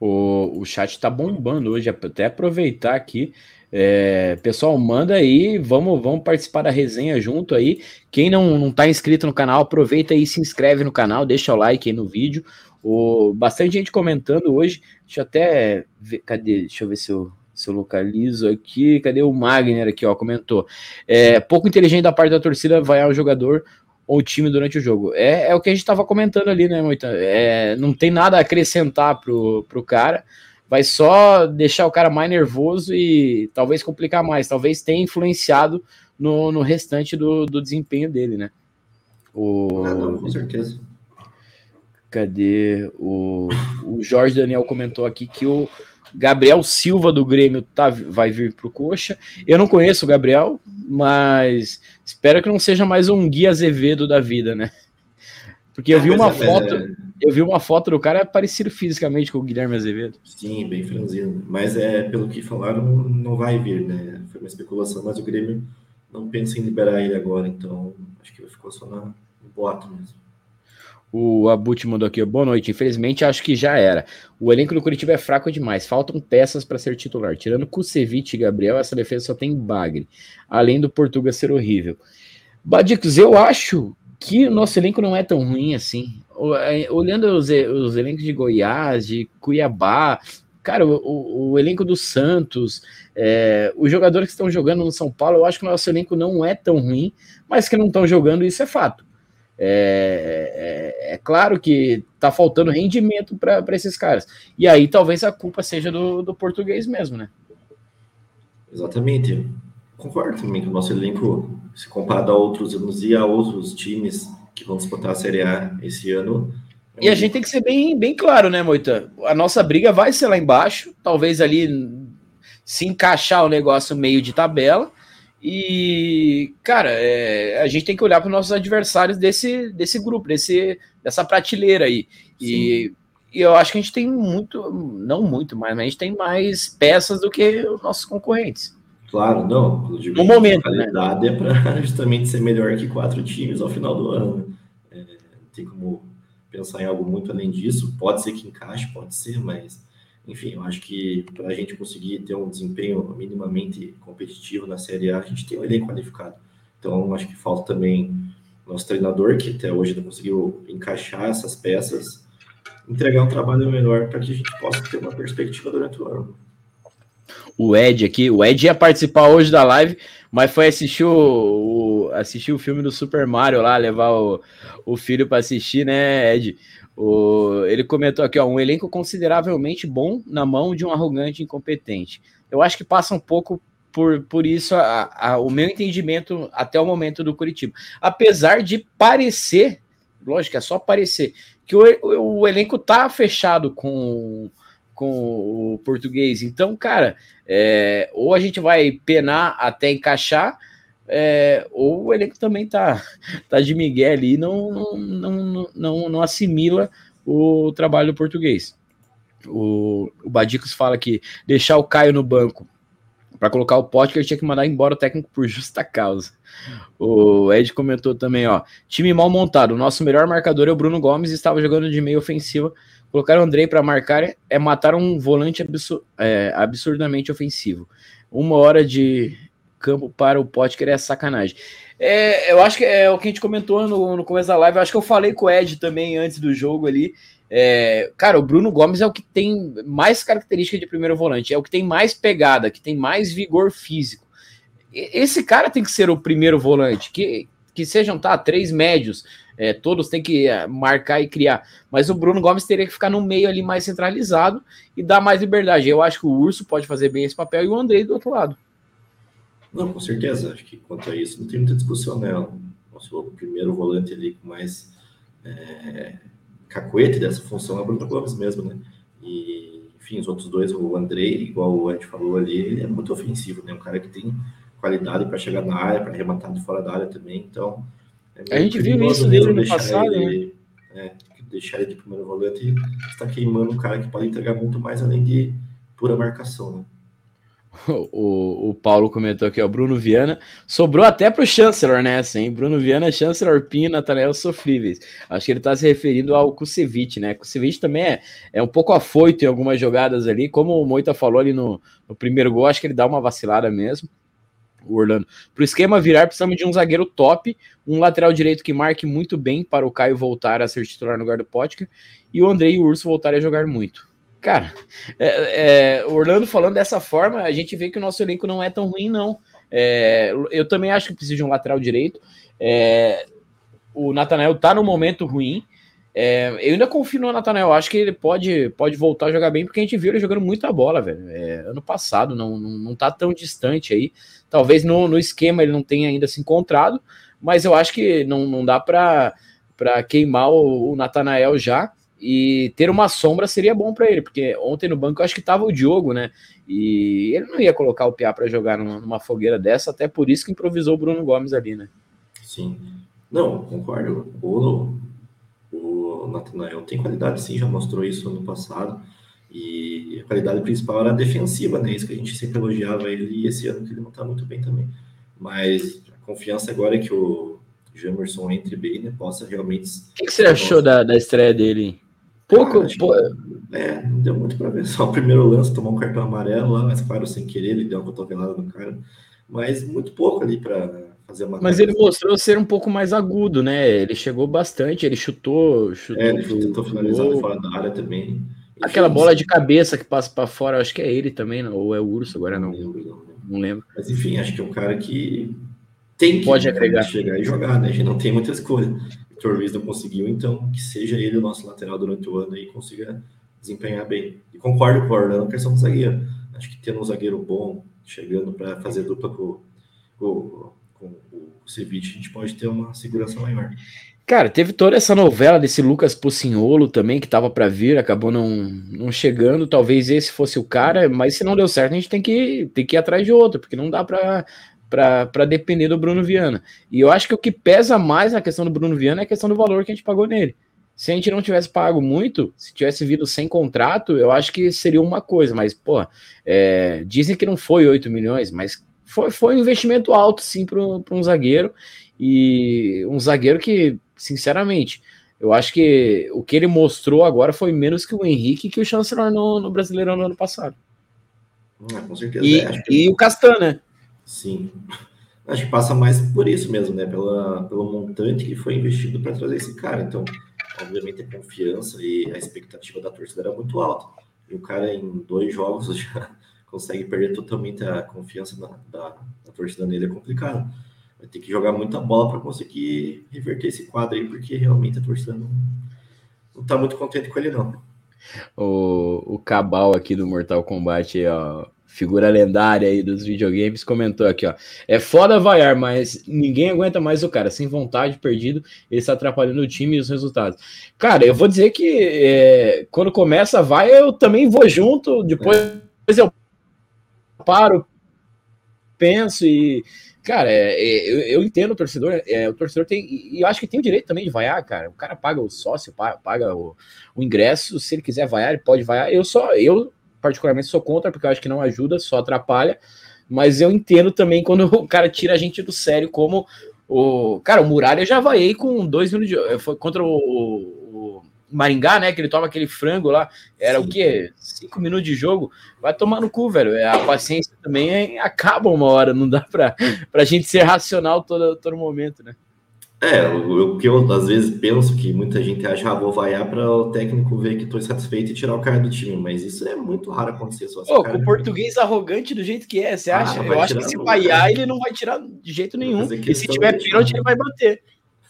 O, o chat está bombando hoje, até aproveitar aqui. É, pessoal, manda aí, vamos, vamos participar da resenha junto aí. Quem não, não tá inscrito no canal, aproveita aí, se inscreve no canal, deixa o like aí no vídeo. O, bastante gente comentando hoje. Deixa eu até ver, cadê? Deixa eu ver se eu, se eu localizo aqui. Cadê o Magner aqui, ó? Comentou. É, pouco inteligente da parte da torcida vaiar o jogador ou time durante o jogo. É, é o que a gente estava comentando ali, né, Moita? É, não tem nada a acrescentar pro, pro cara. Vai só deixar o cara mais nervoso e talvez complicar mais. Talvez tenha influenciado no, no restante do, do desempenho dele, né? O... Ah, não, com certeza. Cadê? O, o Jorge Daniel comentou aqui que o Gabriel Silva do Grêmio tá, vai vir para o Coxa. Eu não conheço o Gabriel, mas espero que não seja mais um Gui Azevedo da vida, né? Porque eu vi uma é, foto, é... eu vi uma foto do cara parecido fisicamente com o Guilherme Azevedo. Sim, bem franzino. Mas é pelo que falaram, não vai vir, né? Foi uma especulação, mas o Grêmio não pensa em liberar ele agora, então acho que ficou só no boato mesmo. O Abut mandou aqui, boa noite. Infelizmente, acho que já era. O elenco do Curitiba é fraco demais. Faltam peças para ser titular. Tirando Kusevich e Gabriel, essa defesa só tem bagre. Além do Portuga ser horrível. Badicos, eu acho que o nosso elenco não é tão ruim assim. É, olhando os, os elencos de Goiás, de Cuiabá, cara, o, o elenco do Santos, é, os jogadores que estão jogando no São Paulo, eu acho que o nosso elenco não é tão ruim, mas que não estão jogando, isso é fato. É, é, é, claro que tá faltando rendimento para esses caras. E aí talvez a culpa seja do, do português mesmo, né? Exatamente. Concordo também que o nosso elenco, se comparado a outros anos e a outros times que vão disputar a Série A esse ano. E a gente tem que ser bem, bem claro, né, Moita? A nossa briga vai ser lá embaixo, talvez ali se encaixar o negócio meio de tabela, e, cara, é, a gente tem que olhar para os nossos adversários desse, desse grupo, desse, dessa prateleira aí. E, e, eu acho que a gente tem muito, não muito mais, mas a gente tem mais peças do que os nossos concorrentes. Claro, não. No momento. A né? qualidade né? é para justamente ser melhor que quatro times ao final do ano. É, não tem como pensar em algo muito além disso. Pode ser que encaixe, pode ser, mas enfim, eu acho que para a gente conseguir ter um desempenho minimamente competitivo na Série A, a gente tem um elenco qualificado. Então, acho que falta também nosso treinador, que até hoje não conseguiu encaixar essas peças, entregar um trabalho melhor para que a gente possa ter uma perspectiva durante o ano. O Ed aqui, o Ed ia participar hoje da live, mas foi assistir o, o assistir o filme do Super Mario lá, levar o, o filho para assistir, né, Ed? O, ele comentou aqui, ó, um elenco consideravelmente bom na mão de um arrogante incompetente. Eu acho que passa um pouco por, por isso a, a, o meu entendimento até o momento do Curitiba. Apesar de parecer, lógico, é só parecer, que o, o, o elenco tá fechado com, com o português. Então, cara, é, ou a gente vai penar até encaixar, é, ou o elenco também tá, tá de Miguel ali e não, não, não, não, não assimila o trabalho português. O, o Badicos fala que deixar o Caio no banco para colocar o pote que ele tinha que mandar embora o técnico por justa causa. O Ed comentou também, ó, time mal montado. O nosso melhor marcador é o Bruno Gomes, estava jogando de meio ofensiva. Colocar o Andrei para marcar é matar um volante absur é, absurdamente ofensivo. Uma hora de, campo para o Potker é sacanagem. É, eu acho que é o que a gente comentou no, no começo da live. Eu acho que eu falei com o Ed também antes do jogo ali. É, cara, o Bruno Gomes é o que tem mais característica de primeiro volante, é o que tem mais pegada, que tem mais vigor físico. Esse cara tem que ser o primeiro volante, que, que sejam tá, três médios, é, todos têm que é, marcar e criar. Mas o Bruno Gomes teria que ficar no meio ali mais centralizado e dar mais liberdade. Eu acho que o Urso pode fazer bem esse papel e o Andrei do outro lado. Não, com certeza. Acho que quanto a isso não tem muita discussão, né? O nosso primeiro volante ali com mais é, cacuete dessa função é o Bruno Gomes mesmo, né? E, enfim, os outros dois, o Andrei, igual o Ed falou ali, ele é muito ofensivo, né? Um cara que tem qualidade para chegar na área, para arrematar de fora da área também. Então, é a gente viu isso dele no passado, ele, né? É, deixar ele de primeiro volante está queimando um cara que pode entregar muito mais além de pura marcação, né? O, o, Paulo comentou aqui, ó, Bruno Viana. Sobrou até para o Chancellor nessa, hein? Bruno Viana, Chancellor, Pinho, Nathaniel sofríveis. Acho que ele está se referindo ao Kusevich, né? Kusevich também é, é um pouco afoito em algumas jogadas ali. Como o Moita falou ali no, no primeiro gol, acho que ele dá uma vacilada mesmo. O Orlando. Para o esquema virar, precisamos de um zagueiro top, um lateral direito que marque muito bem para o Caio voltar a ser titular no lugar do Potker e o Andrei e o Urso voltarem a jogar muito. Cara, é, é, Orlando falando dessa forma, a gente vê que o nosso elenco não é tão ruim, não. É, eu também acho que precisa de um lateral direito. É, o Natanael tá no momento ruim. É, eu ainda confio no Natanael, acho que ele pode, pode voltar a jogar bem, porque a gente viu ele jogando muita bola, velho. É, ano passado, não, não, não tá tão distante aí. Talvez no, no esquema ele não tenha ainda se encontrado, mas eu acho que não, não dá para queimar o, o Natanael já. E ter uma sombra seria bom para ele, porque ontem no banco eu acho que tava o Diogo, né? E ele não ia colocar o Piá para jogar numa, fogueira dessa, até por isso que improvisou o Bruno Gomes ali, né? Sim. Não, concordo. O, o Natanael tem qualidade, sim, já mostrou isso no passado. E a qualidade principal era a defensiva, né? Isso que a gente sempre elogiava ele, e esse ano que ele não tá muito bem também. Mas a confiança agora é que o Jamerson entre bem, né? Possa realmente. O que, que você achou da, da estreia dele? Pouco. pô... É, não deu muito para ver. Só o primeiro lance tomou um cartão amarelo lá, mas claro, sem querer, ele deu uma cotovelada no cara. Mas muito pouco ali para fazer uma. Mas ele mostrou ser um pouco mais agudo, né? Ele chegou bastante, ele chutou. chutou é, ele tentou finalizar fora da área também. Aquela bola de cabeça que passa para fora, acho que é ele também, ou é o Urso, agora não. Não lembro. Não lembro. Mas enfim, acho que é um cara que tem que Pode agregar. chegar e jogar, né? A gente não tem muita escolha. Vitor Luiz não conseguiu, então que seja ele o nosso lateral durante o ano e consiga desempenhar bem. E concordo com o Orlando questão do zagueiro. Acho que tendo um zagueiro bom chegando para fazer dupla com, com, com o Ceviche, a gente pode ter uma segurança maior. Cara, teve toda essa novela desse Lucas Pucinholo também, que estava para vir, acabou não, não chegando. Talvez esse fosse o cara, mas se não deu certo, a gente tem que, tem que ir atrás de outro, porque não dá para depender do Bruno Viana. E eu acho que o que pesa mais na questão do Bruno Viana é a questão do valor que a gente pagou nele. Se a gente não tivesse pago muito, se tivesse vindo sem contrato, eu acho que seria uma coisa, mas, pô, é, dizem que não foi 8 milhões, mas foi, foi um investimento alto, sim, para um zagueiro, e um zagueiro que, sinceramente, eu acho que o que ele mostrou agora foi menos que o Henrique que o Chancellor no, no Brasileirão no ano passado. Ah, com certeza. E, é, e o Castan, né? Sim. Acho que passa mais por isso mesmo, né? Pela, pelo montante que foi investido para trazer esse cara. Então, obviamente, a confiança e a expectativa da torcida era muito alta. E o cara, em dois jogos, já consegue perder totalmente a confiança da, da, da torcida nele. É complicado. Vai ter que jogar muita bola para conseguir reverter esse quadro aí, porque realmente a torcida não, não tá muito contente com ele, não. O, o Cabal aqui do Mortal Kombat, ó, figura lendária aí dos videogames, comentou aqui, ó. É foda vaiar, mas ninguém aguenta mais o cara. Sem vontade, perdido, ele está atrapalhando o time e os resultados. Cara, eu vou dizer que é, quando começa a vai, eu também vou junto, depois é. eu paro, penso e. Cara, é, é, eu, eu, entendo o torcedor, é, o torcedor tem, e eu acho que tem o direito também de vaiar, cara. O cara paga o sócio, paga, o, o ingresso, se ele quiser vaiar, ele pode vaiar. Eu só, eu particularmente sou contra, porque eu acho que não ajuda, só atrapalha. Mas eu entendo também quando o cara tira a gente do sério, como o. Cara, o Muralha já vaiei com dois minutos de. Foi contra o, Maringá, né? Que ele toma aquele frango lá. Era Sim. o quê? Cinco minutos de jogo. Vai tomar no cu, velho. A paciência também acaba uma hora, não dá pra, pra gente ser racional todo, todo momento, né? É, o que eu às vezes penso que muita gente acha, ah, vou vaiar para o técnico ver que estou insatisfeito e tirar o cara do time, mas isso é muito raro acontecer. Só Pô, com o português arrogante do jeito que é, você ah, acha? eu acho que se vaiar, ele não vai tirar de jeito nenhum. E se tiver pênalti, ele vai bater.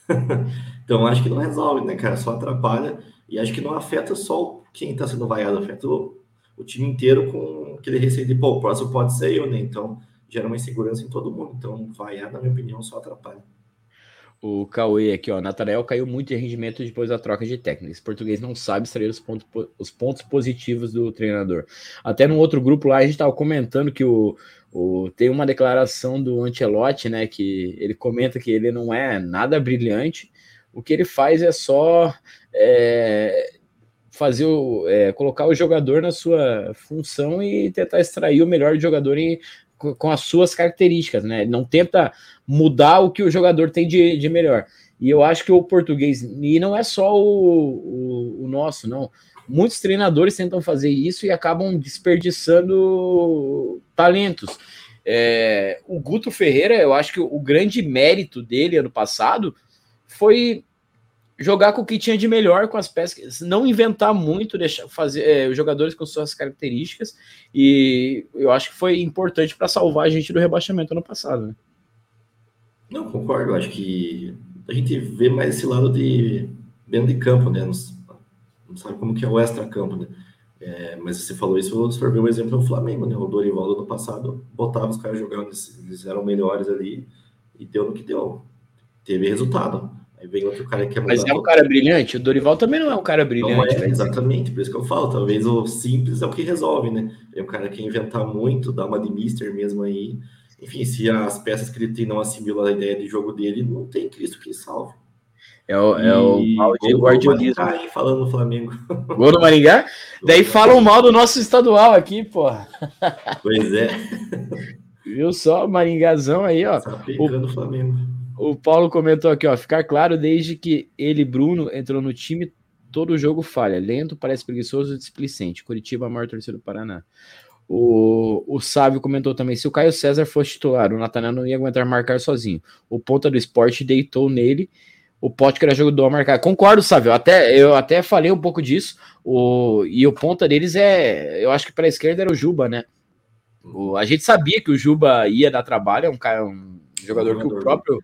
então acho que não resolve, né, cara? Só atrapalha e acho que não afeta só quem está sendo vaiado, afeta o, o, time inteiro com aquele receio de, pô, o próximo pode ser eu, né? Então gera uma insegurança em todo mundo. Então vaiar, na minha opinião, só atrapalha. O Cauê aqui, ó. Natanael caiu muito em rendimento depois da troca de técnicos. O português não sabe extrair os pontos, os pontos positivos do treinador. Até no outro grupo lá, a gente estava comentando que o, o, tem uma declaração do Ancelotti, né? Que ele comenta que ele não é nada brilhante. O que ele faz é só é, fazer o, é, colocar o jogador na sua função e tentar extrair o melhor jogador em, com as suas características, né? Não tenta mudar o que o jogador tem de, de melhor. E eu acho que o português, e não é só o, o, o nosso, não. Muitos treinadores tentam fazer isso e acabam desperdiçando talentos. É, o Guto Ferreira, eu acho que o grande mérito dele ano passado foi jogar com o que tinha de melhor com as peças, não inventar muito, deixar fazer é, os jogadores com suas características, e eu acho que foi importante para salvar a gente do rebaixamento ano passado. Né? Não, concordo, acho que a gente vê mais esse lado de dentro de campo, né? Não, não sabe como que é o extra-campo, né? É, mas você falou isso, se for ver o exemplo do Flamengo, né? O Dorival do ano passado botava os caras jogando, eles eram melhores ali e deu no que deu. Teve resultado. Aí vem outro cara que é Mas é um cara brilhante? O Dorival também não é um cara brilhante. Não é, exatamente, por isso que eu falo. Talvez o simples é o que resolve, né? É um cara que inventar muito, dá uma de mister mesmo aí. Enfim, se as peças que ele tem não assimilam a ideia de jogo dele, não tem Cristo que salve. É o, é o mal de guardiolismo. falando no Flamengo. Gol do Maringá? Daí falam mal do nosso estadual aqui, porra. Pois é. Viu só, Maringazão aí, ó. Tá o, Flamengo. O Paulo comentou aqui, ó, ficar claro desde que ele, Bruno, entrou no time, todo jogo falha. Lento, parece preguiçoso e displicente. Curitiba, a maior torcida do Paraná. O, o Sávio comentou também: se o Caio César fosse titular, o Nathanael não ia aguentar marcar sozinho. O ponta do esporte deitou nele. O era jogador a marcar. Concordo, Sávio. Até, eu até falei um pouco disso. O, e o ponta deles é. Eu acho que para a esquerda era o Juba, né? O, a gente sabia que o Juba ia dar trabalho, é um, cara, um jogador que o próprio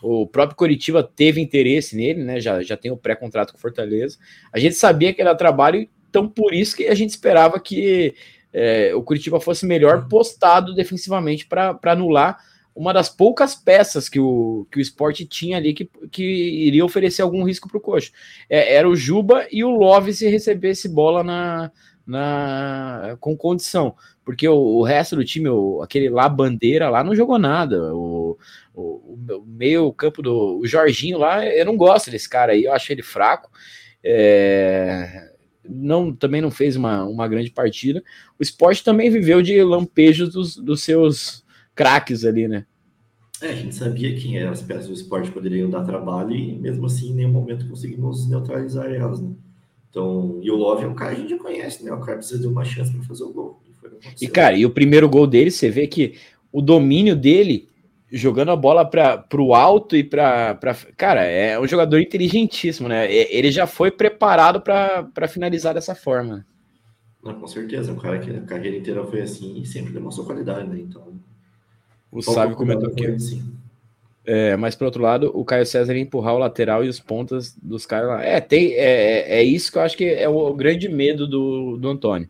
o próprio Coritiba teve interesse nele, né? Já, já tem o pré-contrato com Fortaleza. A gente sabia que era trabalho, então por isso que a gente esperava que é, o Curitiba fosse melhor postado defensivamente para anular uma das poucas peças que o, que o esporte tinha ali que, que iria oferecer algum risco para o Coxa. É, era o Juba e o Love se recebesse bola na, na com condição, porque o, o resto do time, o, aquele lá bandeira lá não jogou nada. O, o, o meio campo do o Jorginho lá, eu não gosto desse cara aí, eu acho ele fraco. É, não também não fez uma, uma grande partida. O esporte também viveu de lampejos dos, dos seus craques ali, né? É, a gente sabia que as peças do esporte poderiam dar trabalho e mesmo assim em nenhum momento conseguimos neutralizar elas, né? Então, e o Love é um cara que a gente conhece, né? O cara precisa de uma chance para fazer o gol. E, e, cara, e o primeiro gol dele, você vê que o domínio dele jogando a bola para o alto e para. Cara, é um jogador inteligentíssimo, né? Ele já foi preparado para finalizar dessa forma. Não, com certeza, um cara que a carreira inteira foi assim e sempre demonstrou qualidade, né? Então. O Sábio comentou aqui. Assim. É, mas por outro lado, o Caio César empurrar o lateral e os pontas dos caras lá. É, tem, é, é isso que eu acho que é o grande medo do, do Antônio.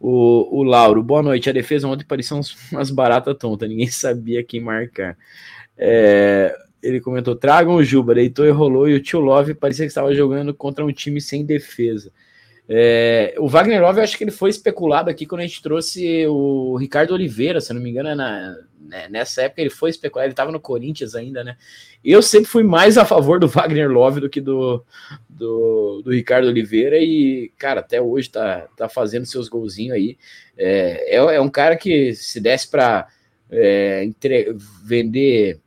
O, o Lauro, boa noite. A defesa ontem parecia umas baratas tontas, ninguém sabia quem marcar. É, ele comentou: tragam o Juba, deitou e rolou, e o tio Love parecia que estava jogando contra um time sem defesa. É, o Wagner Love, eu acho que ele foi especulado aqui quando a gente trouxe o Ricardo Oliveira, se não me engano, é na, né, nessa época ele foi especulado, ele estava no Corinthians ainda, né? Eu sempre fui mais a favor do Wagner Love do que do, do, do Ricardo Oliveira, e, cara, até hoje tá, tá fazendo seus golzinhos aí. É, é, é um cara que se desse para é, vender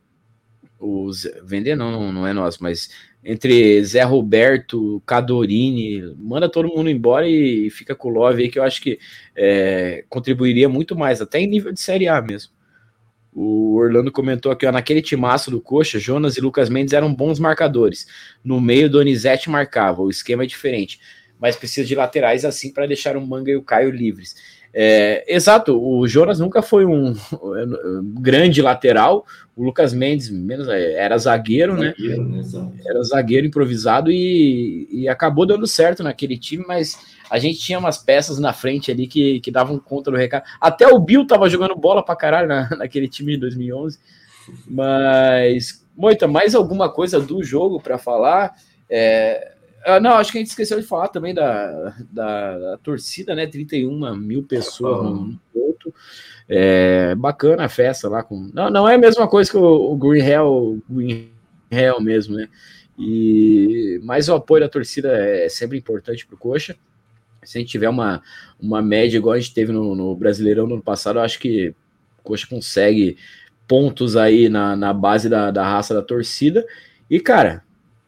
os. Vender não, não, não é nosso, mas entre Zé Roberto, Cadorini, manda todo mundo embora e fica com o Love aí, que eu acho que é, contribuiria muito mais, até em nível de Série A mesmo. O Orlando comentou aqui, ó, naquele timaço do Coxa, Jonas e Lucas Mendes eram bons marcadores. No meio, Donizete marcava, o esquema é diferente, mas precisa de laterais assim para deixar o Manga e o Caio livres. É, exato, o Jonas nunca foi um, um grande lateral, o Lucas Mendes menos, é, era zagueiro, né? né? Era zagueiro improvisado e, e, acabou dando certo naquele time, mas a gente tinha umas peças na frente ali que, que davam conta do recado. Até o Bill tava jogando bola pra caralho na, naquele time de 2011. Mas, Moita, mais alguma coisa do jogo para falar? É, Uh, não, acho que a gente esqueceu de falar também da, da, da torcida, né? 31 mil pessoas uhum. no ponto. É, bacana a festa lá com. Não, não é a mesma coisa que o, o Green Hell, Green Hell mesmo, né? E mais o apoio da torcida é sempre importante para o Coxa. Se a gente tiver uma, uma média igual a gente teve no, no Brasileirão no ano passado, eu acho que o Coxa consegue pontos aí na, na base da, da raça da torcida. E, cara,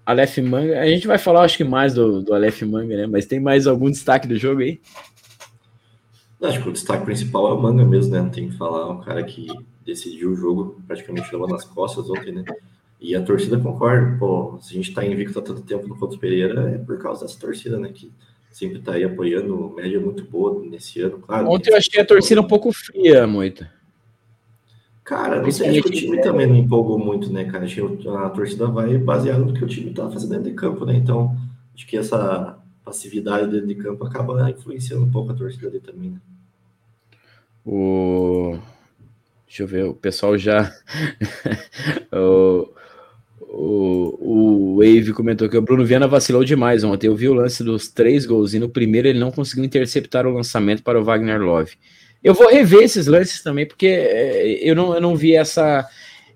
Aleph Manga, a gente vai falar, acho que mais do, do Aleph Manga, né? Mas tem mais algum destaque do jogo aí? Acho que o destaque principal é o Manga mesmo, né? Não tem que falar, um cara que decidiu o jogo praticamente levando nas costas ontem, né? E a torcida concorda, pô, se a gente tá invicto há tanto tempo no Couto Pereira, é por causa dessa torcida, né? Que sempre tá aí apoiando, média muito boa nesse ano, claro. Ontem eu achei a torcida um pouco fria, muito. Cara, não sei, acho que o time também não empolgou muito, né, cara? Acho que a torcida vai baseado no que o time tá fazendo dentro de campo, né? Então, acho que essa passividade dentro de campo acaba influenciando um pouco a torcida dele também, né? O... Deixa eu ver, o pessoal já. o... O, o Wave comentou que o Bruno Viana vacilou demais ontem. Eu vi o lance dos três gols e no primeiro ele não conseguiu interceptar o lançamento para o Wagner Love. Eu vou rever esses lances também, porque é, eu não, eu não vi essa,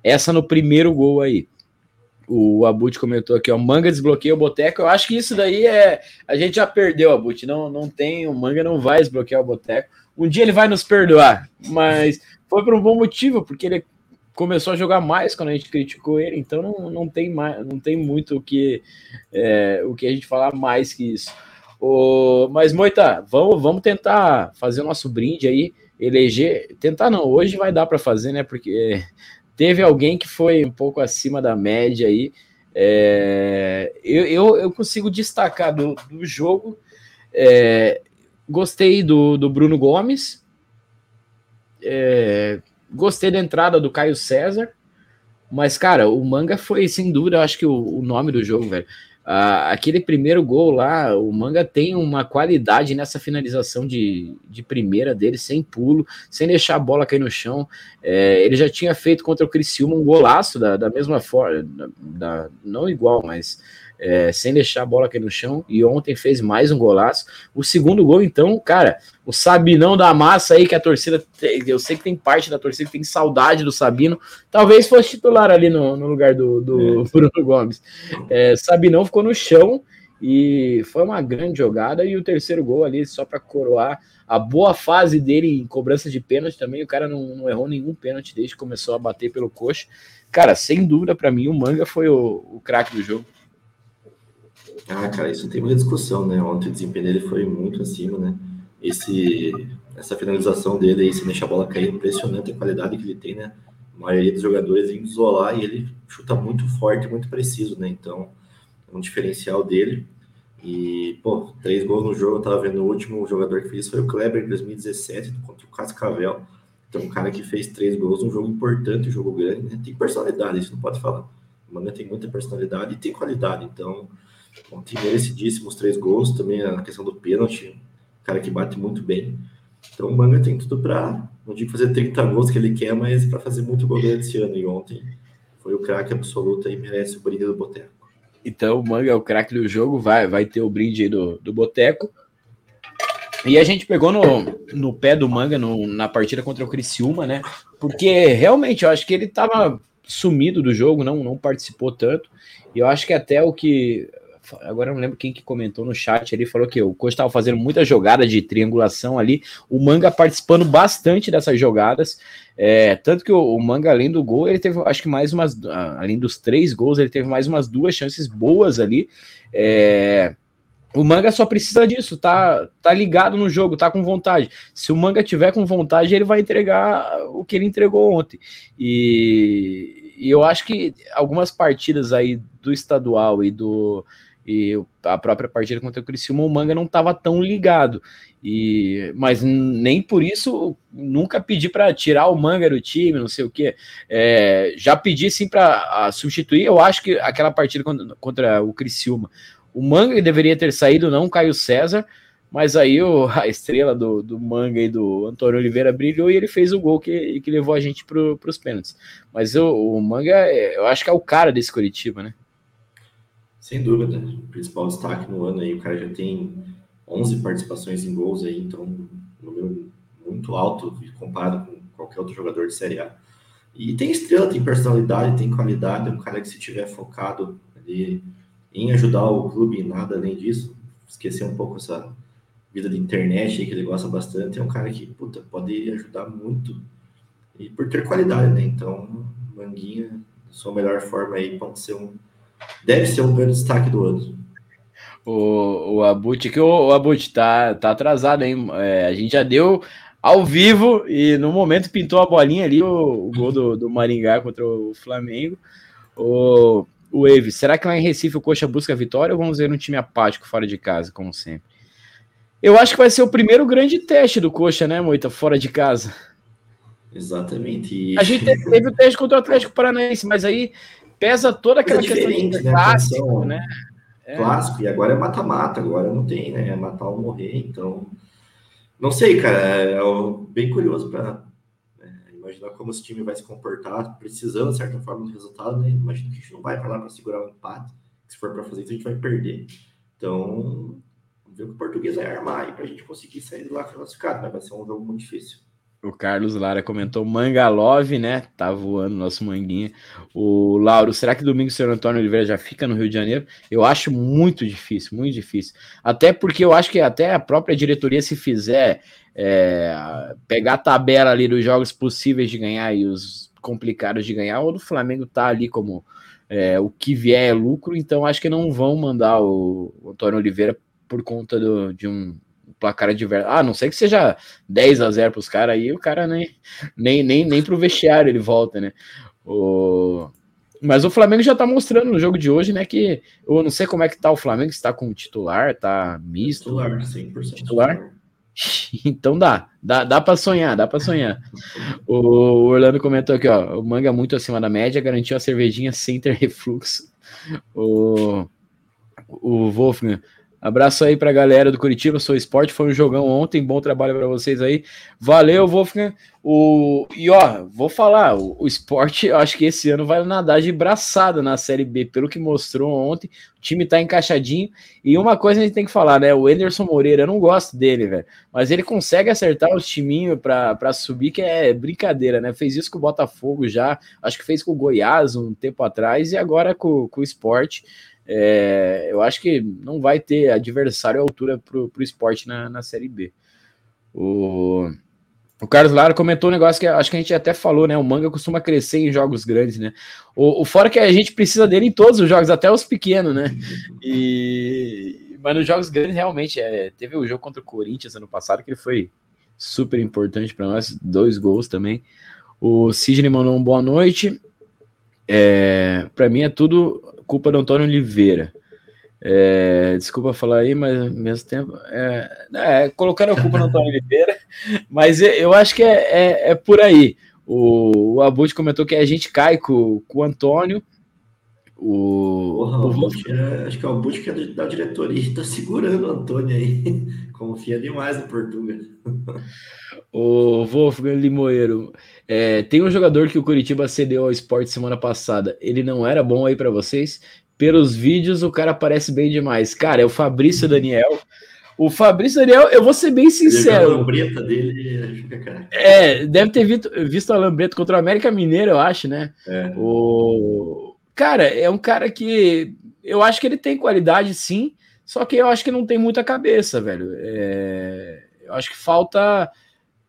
essa no primeiro gol aí. O Abut comentou aqui, ó, manga desbloqueia o boteco. Eu acho que isso daí é. A gente já perdeu, Abut. Não, não tem, o manga não vai desbloquear o boteco. Um dia ele vai nos perdoar, mas foi por um bom motivo, porque ele começou a jogar mais quando a gente criticou ele, então não, não tem mais, não tem muito o que é, o que a gente falar mais que isso. O, mas, Moita, vamos, vamos tentar fazer o nosso brinde aí, eleger. Tentar não, hoje vai dar para fazer, né? Porque teve alguém que foi um pouco acima da média aí. É, eu, eu, eu, consigo destacar do, do jogo. É, gostei do, do Bruno Gomes. É, gostei da entrada do Caio César. Mas, cara, o Manga foi, sem dúvida, eu acho que o, o nome do jogo, velho. Uh, aquele primeiro gol lá, o Manga tem uma qualidade nessa finalização de, de primeira dele, sem pulo, sem deixar a bola cair no chão. É, ele já tinha feito contra o Criciúma um golaço da, da mesma forma, da, da, não igual, mas é, sem deixar a bola cair no chão, e ontem fez mais um golaço. O segundo gol, então, cara, o Sabinão da massa aí, que a torcida, eu sei que tem parte da torcida que tem saudade do Sabino, talvez fosse titular ali no, no lugar do, do é. Bruno Gomes. É, Sabinão ficou no chão e foi uma grande jogada, e o terceiro gol ali, só para coroar a boa fase dele em cobrança de pênalti também, o cara não, não errou nenhum pênalti desde que começou a bater pelo coxa. Cara, sem dúvida, para mim, o Manga foi o, o craque do jogo. Ah, cara, isso não tem muita discussão, né? Ontem o desempenho dele foi muito acima, né? Esse, essa finalização dele aí, se deixar a bola cair, impressionante a qualidade que ele tem, né? A maioria dos jogadores indo isolar e ele chuta muito forte, muito preciso, né? Então, é um diferencial dele. E, pô, três gols no jogo, eu tava vendo o último jogador que fez foi o Kleber em 2017 contra o Cascavel. Então, um cara que fez três gols num jogo importante, um jogo grande, né? Tem personalidade, isso não pode falar. O Mano tem muita personalidade e tem qualidade, então Ontem merecidíssimos três gols, também a questão do pênalti, cara que bate muito bem. Então o Manga tem tudo para, não digo fazer 30 gols que ele quer, mas para fazer muito gol esse ano. E ontem foi o craque absoluto e merece o brinde do Boteco. Então o Manga é o craque do jogo, vai, vai ter o brinde do, do Boteco. E a gente pegou no, no pé do Manga no, na partida contra o Criciúma, né? Porque realmente eu acho que ele estava sumido do jogo, não, não participou tanto. E eu acho que até o que agora não lembro quem que comentou no chat ali, falou que o Coach estava fazendo muita jogada de triangulação ali, o Manga participando bastante dessas jogadas, é, tanto que o, o, Manga, além do gol, ele teve, acho que mais umas, além dos três gols, ele teve mais umas duas chances boas ali, é, o Manga só precisa disso, tá, tá ligado no jogo, tá com vontade. Se o Manga tiver com vontade, ele vai entregar o que ele entregou ontem. E, e eu acho que algumas partidas aí do estadual e do e a própria partida contra o Criciúma, o Manga não estava tão ligado. E, mas nem por isso nunca pedi para tirar o Manga do time, não sei o que. É, já pedi sim para substituir. Eu acho que aquela partida contra, contra o Criciúma, o Manga deveria ter saído, não Caio César. Mas aí o, a estrela do, do Manga e do Antônio Oliveira brilhou e ele fez o gol que, que levou a gente para os pênaltis. Mas o, o Manga, é, eu acho que é o cara desse Curitiba, né? Sem dúvida, principal destaque no ano aí, o cara já tem 11 participações em gols aí, então um número muito alto comparado com qualquer outro jogador de Série A. E tem estrela, tem personalidade, tem qualidade, é um cara que se tiver focado ali em ajudar o clube, nada além disso. Esquecer um pouco essa vida de internet aí, que ele gosta bastante. É um cara que, puta, pode ajudar muito. E por ter qualidade, né? Então, Manguinha, sua melhor forma aí, pode ser um. Deve ser um grande destaque do ano. O, o Abut, que o, o Abut tá, tá atrasado, hein? É, a gente já deu ao vivo e no momento pintou a bolinha ali, o, o gol do, do Maringá contra o Flamengo. O, o Wave, será que lá em Recife o Coxa busca a vitória ou vamos ver um time apático fora de casa, como sempre? Eu acho que vai ser o primeiro grande teste do Coxa, né, Moita, fora de casa. Exatamente. A gente teve o teste contra o Atlético Paranaense, mas aí pesa toda aquela é questão de né? clássico, né? É. Clássico, e agora é mata-mata, agora não tem, né? É matar ou morrer, então. Não sei, cara, é bem curioso para é, imaginar como esse time vai se comportar, precisando, de certa forma, do resultado, né? Imagino que a gente não vai para lá para segurar o um empate, se for para fazer isso, a gente vai perder. Então, vamos ver o que o português vai armar aí para a gente conseguir sair de lá classificado, mas vai ser um jogo muito difícil. O Carlos Lara comentou Mangalove, né? Tá voando nosso manguinha. O Lauro, será que domingo o senhor Antônio Oliveira já fica no Rio de Janeiro? Eu acho muito difícil, muito difícil. Até porque eu acho que até a própria diretoria, se fizer é, pegar a tabela ali dos jogos possíveis de ganhar e os complicados de ganhar, ou do Flamengo tá ali como é, o que vier é lucro, então acho que não vão mandar o, o Antônio Oliveira por conta do, de um placar adverso. Ah, não sei que seja 10 a 0 para os caras aí, o cara nem, nem, nem, nem pro vestiário ele volta, né? O... Mas o Flamengo já tá mostrando no jogo de hoje, né? Que eu não sei como é que tá o Flamengo, se tá com titular, tá misto. Titular, 100% titular. Então dá, dá, dá para sonhar, dá para sonhar. O Orlando comentou aqui, ó, o manga muito acima da média, garantiu a cervejinha sem ter refluxo. O, o Wolfgang, Abraço aí pra galera do Curitiba, sou esporte, foi um jogão ontem, bom trabalho para vocês aí. Valeu, Wolfgang. O... E ó, vou falar, o, o esporte, acho que esse ano vai nadar de braçada na Série B, pelo que mostrou ontem. O time tá encaixadinho. E uma coisa a gente tem que falar, né? O Anderson Moreira, eu não gosto dele, velho. Mas ele consegue acertar os timinhos para subir, que é brincadeira, né? Fez isso com o Botafogo já, acho que fez com o Goiás um tempo atrás, e agora com, com o esporte. É, eu acho que não vai ter adversário à altura para o esporte na, na Série B. O, o Carlos Lara comentou um negócio que acho que a gente até falou, né? O manga costuma crescer em jogos grandes, né? O, o fora que a gente precisa dele em todos os jogos, até os pequenos, né? E, mas nos jogos grandes, realmente, é, teve o jogo contra o Corinthians ano passado, que ele foi super importante para nós, dois gols também. O Sidney mandou um boa noite. É, para mim é tudo culpa do Antônio Oliveira. É, desculpa falar aí, mas ao mesmo tempo. É, é, colocaram a culpa no Antônio Oliveira, mas eu acho que é, é, é por aí. O, o Abud comentou que a gente cai com, com o Antônio. O, Porra, o Abud, é, acho que é o Abud que é da diretoria está segurando o Antônio aí. Confia demais no Portugal. O Wolfgang Limoeiro. É, tem um jogador que o Curitiba cedeu ao esporte semana passada. Ele não era bom aí para vocês? Pelos vídeos, o cara parece bem demais. Cara, é o Fabrício Daniel. O Fabrício Daniel, eu vou ser bem sincero. A lambreta dele, é, deve ter visto, visto a lambreta contra o América Mineiro, eu acho, né? É. O cara é um cara que eu acho que ele tem qualidade, sim. Só que eu acho que não tem muita cabeça, velho. É, eu acho que falta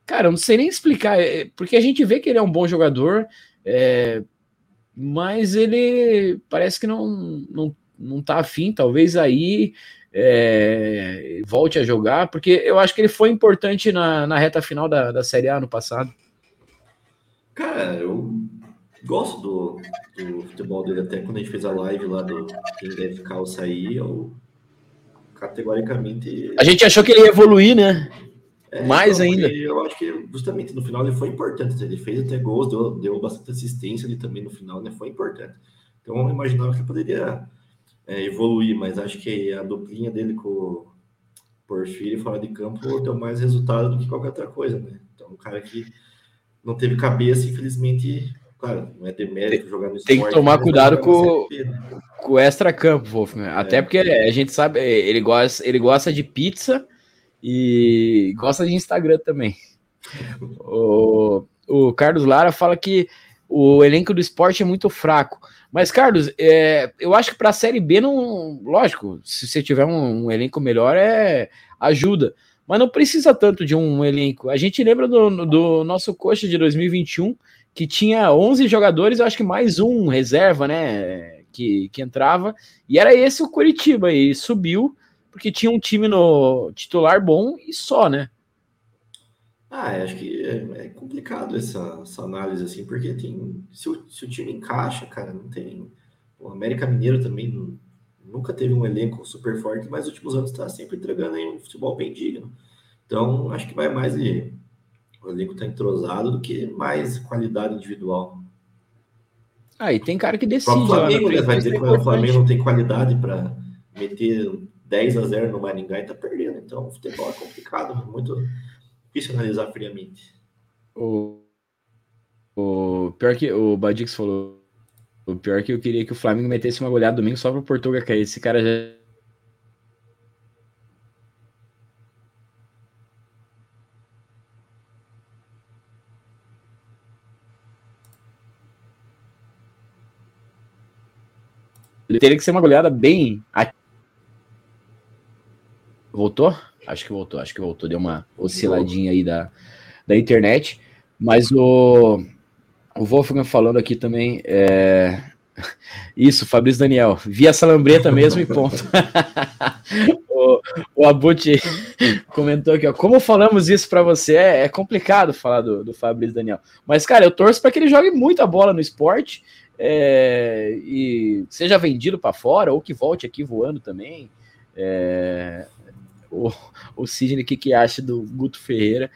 Cara, eu não sei nem explicar, é, porque a gente vê que ele é um bom jogador, é, mas ele parece que não, não, não tá afim, talvez aí é, volte a jogar, porque eu acho que ele foi importante na, na reta final da, da Série A no passado. Cara, eu gosto do, do futebol dele, até quando a gente fez a live lá do quem deve ficar ou sair, eu categoricamente. A gente achou que ele ia evoluir, né? É, Mais então, ainda. Eu acho que justamente no final ele foi importante. Ele fez até gols, deu, deu bastante assistência ali também no final, né? Foi importante. Então eu imaginava que ele poderia é, evoluir, mas acho que a duplinha dele com o Porfírio fora de campo deu mais resultado do que qualquer outra coisa, né? Então, um cara que não teve cabeça, infelizmente, claro, não é demérito jogar no esporte. Tem que tomar cuidado com, né? com o extra-campo, Wolf, né? Até é. porque a gente sabe, ele gosta, ele gosta de pizza e gosta de Instagram também. O, o Carlos Lara fala que o elenco do esporte é muito fraco. Mas, Carlos, é, eu acho que para a Série B, não, lógico, se você tiver um, um, elenco melhor, é ajuda. Mas não precisa tanto de um elenco. A gente lembra do, do nosso coxa de 2021, que tinha 11 jogadores, eu acho que mais um reserva, né? Que, que entrava. E era esse o Curitiba. E subiu porque tinha um time no titular bom e só, né? Ah, acho que é, é complicado essa, essa, análise, assim, porque tem. Se o, se o time encaixa, cara, não tem. O América Mineiro também não, nunca teve um elenco super forte, mas nos últimos anos está sempre entregando aí um futebol bem digno. Então, acho que vai mais de o elenco tá entrosado do que mais qualidade individual. Ah, e tem cara que decide. O Flamengo, né? Vai dizer que o Flamengo não tem qualidade para meter 10 a 0 no Maringá e tá perdendo. Então, o futebol é complicado, muito difícil analisar friamente. O, o pior que o Badix falou, o pior que eu queria que o Flamengo metesse uma goleada domingo só para Portugal cair. Esse cara já teria que ser uma goleada bem. Voltou? Acho que voltou, acho que voltou. Deu uma osciladinha aí da, da internet. Mas o, o Wolfgang falando aqui também. É... Isso, Fabrício Daniel. Via essa lambreta mesmo e ponto. o, o Abuti comentou aqui, ó. Como falamos isso para você? É, é, complicado falar do, do Fabrício Daniel. Mas, cara, eu torço para que ele jogue muita bola no esporte é, e seja vendido para fora ou que volte aqui voando também. É, o, o Sidney, o que, que acha do Guto Ferreira.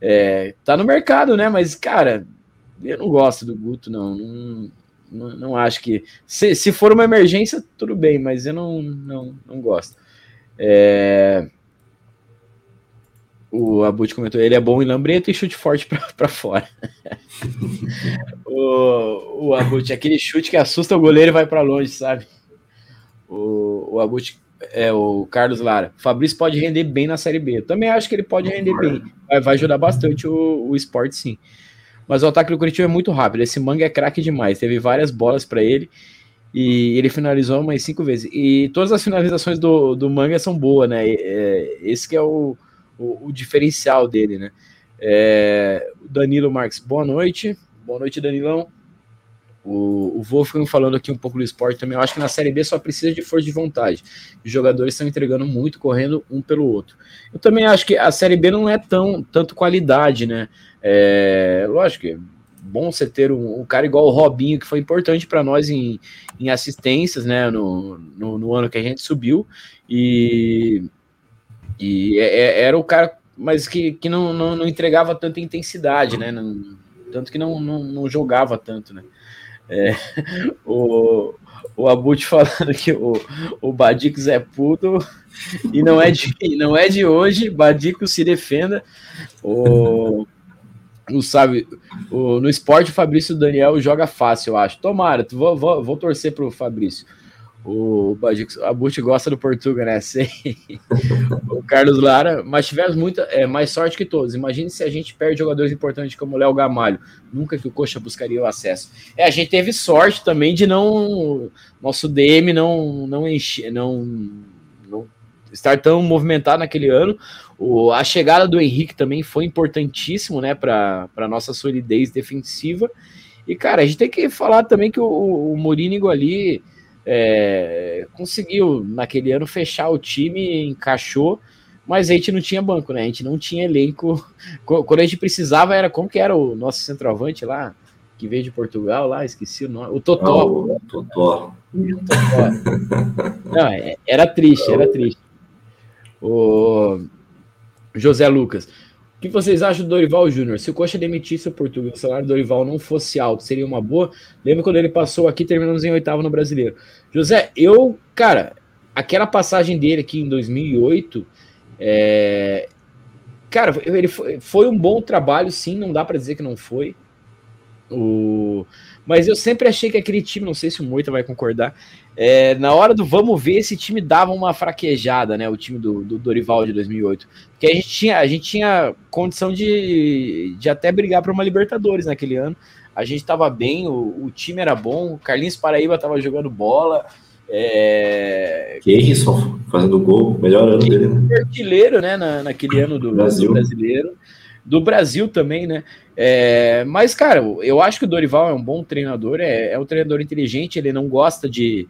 É, tá no mercado, né? Mas, cara, eu não gosto do Guto, não. Não, não, não acho que. Se, se for uma emergência, tudo bem, mas eu não, não, não gosto. É, o Abut comentou, ele é bom em lambreta e chute forte para fora. o, o Abut, aquele chute que assusta o goleiro e vai para longe, sabe? O, o Abut é o Carlos Lara. Fabrício pode render bem na Série B. Eu também acho que ele pode render bem. Vai, vai ajudar bastante o, o esporte, sim. Mas o ataque do Curitiba é muito rápido. Esse manga é craque demais. Teve várias bolas para ele e ele finalizou umas cinco vezes. E todas as finalizações do, do manga são boas, né? É, esse que é o, o, o diferencial dele, né? É, Danilo Marques, boa noite. Boa noite, Danilão. O, o Wolfgang falando aqui um pouco do esporte também. Eu acho que na Série B só precisa de força de vontade. Os jogadores estão entregando muito, correndo um pelo outro. Eu também acho que a Série B não é tão tanto qualidade, né? É, lógico que é bom você ter um, um, cara igual o Robinho, que foi importante para nós em, em assistências, né? No, no, no, ano que a gente subiu. E, e é, é era o cara, mas que, que não, não, não entregava tanta intensidade, né? Não, tanto que não, não, não jogava tanto, né? É, o, o Abut falando que o, o Badicos é puto e não é de, não é de hoje. Badico se defenda. O, não sabe, o, no esporte o Fabrício Daniel joga fácil, eu acho. Tomara, vou, vou, vou torcer pro Fabrício. O Abut gosta do Portuga, né? Sei. o Carlos Lara, mas tivemos muita, é, mais sorte que todos. Imagine se a gente perde jogadores importantes como o Léo Gamalho. Nunca que o Coxa buscaria o acesso. É, a gente teve sorte também de não. Nosso DM não, não encher, não, não estar tão movimentado naquele ano. O, a chegada do Henrique também foi importantíssimo, né, para a nossa solidez defensiva. E, cara, a gente tem que falar também que o, o Morínigo ali é, conseguiu naquele ano fechar o time, encaixou, mas a gente não tinha banco, né? A gente não tinha elenco. Quando a gente precisava, era como que era o nosso centroavante lá, que veio de Portugal lá, esqueci o nome. O Totó. Oh, o Totó. Não, é, era triste, era triste. O José Lucas. O que vocês acham do Dorival Júnior? Se o Coxa demitisse o Portugal, o salário do Dorival não fosse alto, seria uma boa? Lembra quando ele passou aqui, terminamos em oitavo no Brasileiro. José, eu, cara, aquela passagem dele aqui em 2008, é... cara, ele foi, foi um bom trabalho, sim, não dá para dizer que não foi. O... Mas eu sempre achei que aquele time, não sei se o Moita vai concordar, é, na hora do vamos ver, esse time dava uma fraquejada, né? O time do, do Dorival de 2008. Porque a gente tinha, a gente tinha condição de, de até brigar para uma Libertadores naquele ano. A gente estava bem, o, o, time era bom, o Carlinhos Paraíba estava jogando bola. É... Que isso, fazendo gol, melhor ano dele. Né? Artilheiro, né? Na, naquele ano do, Brasil. do brasileiro do Brasil também, né? É, mas, cara, eu acho que o Dorival é um bom treinador, é, é um treinador inteligente, ele não gosta de.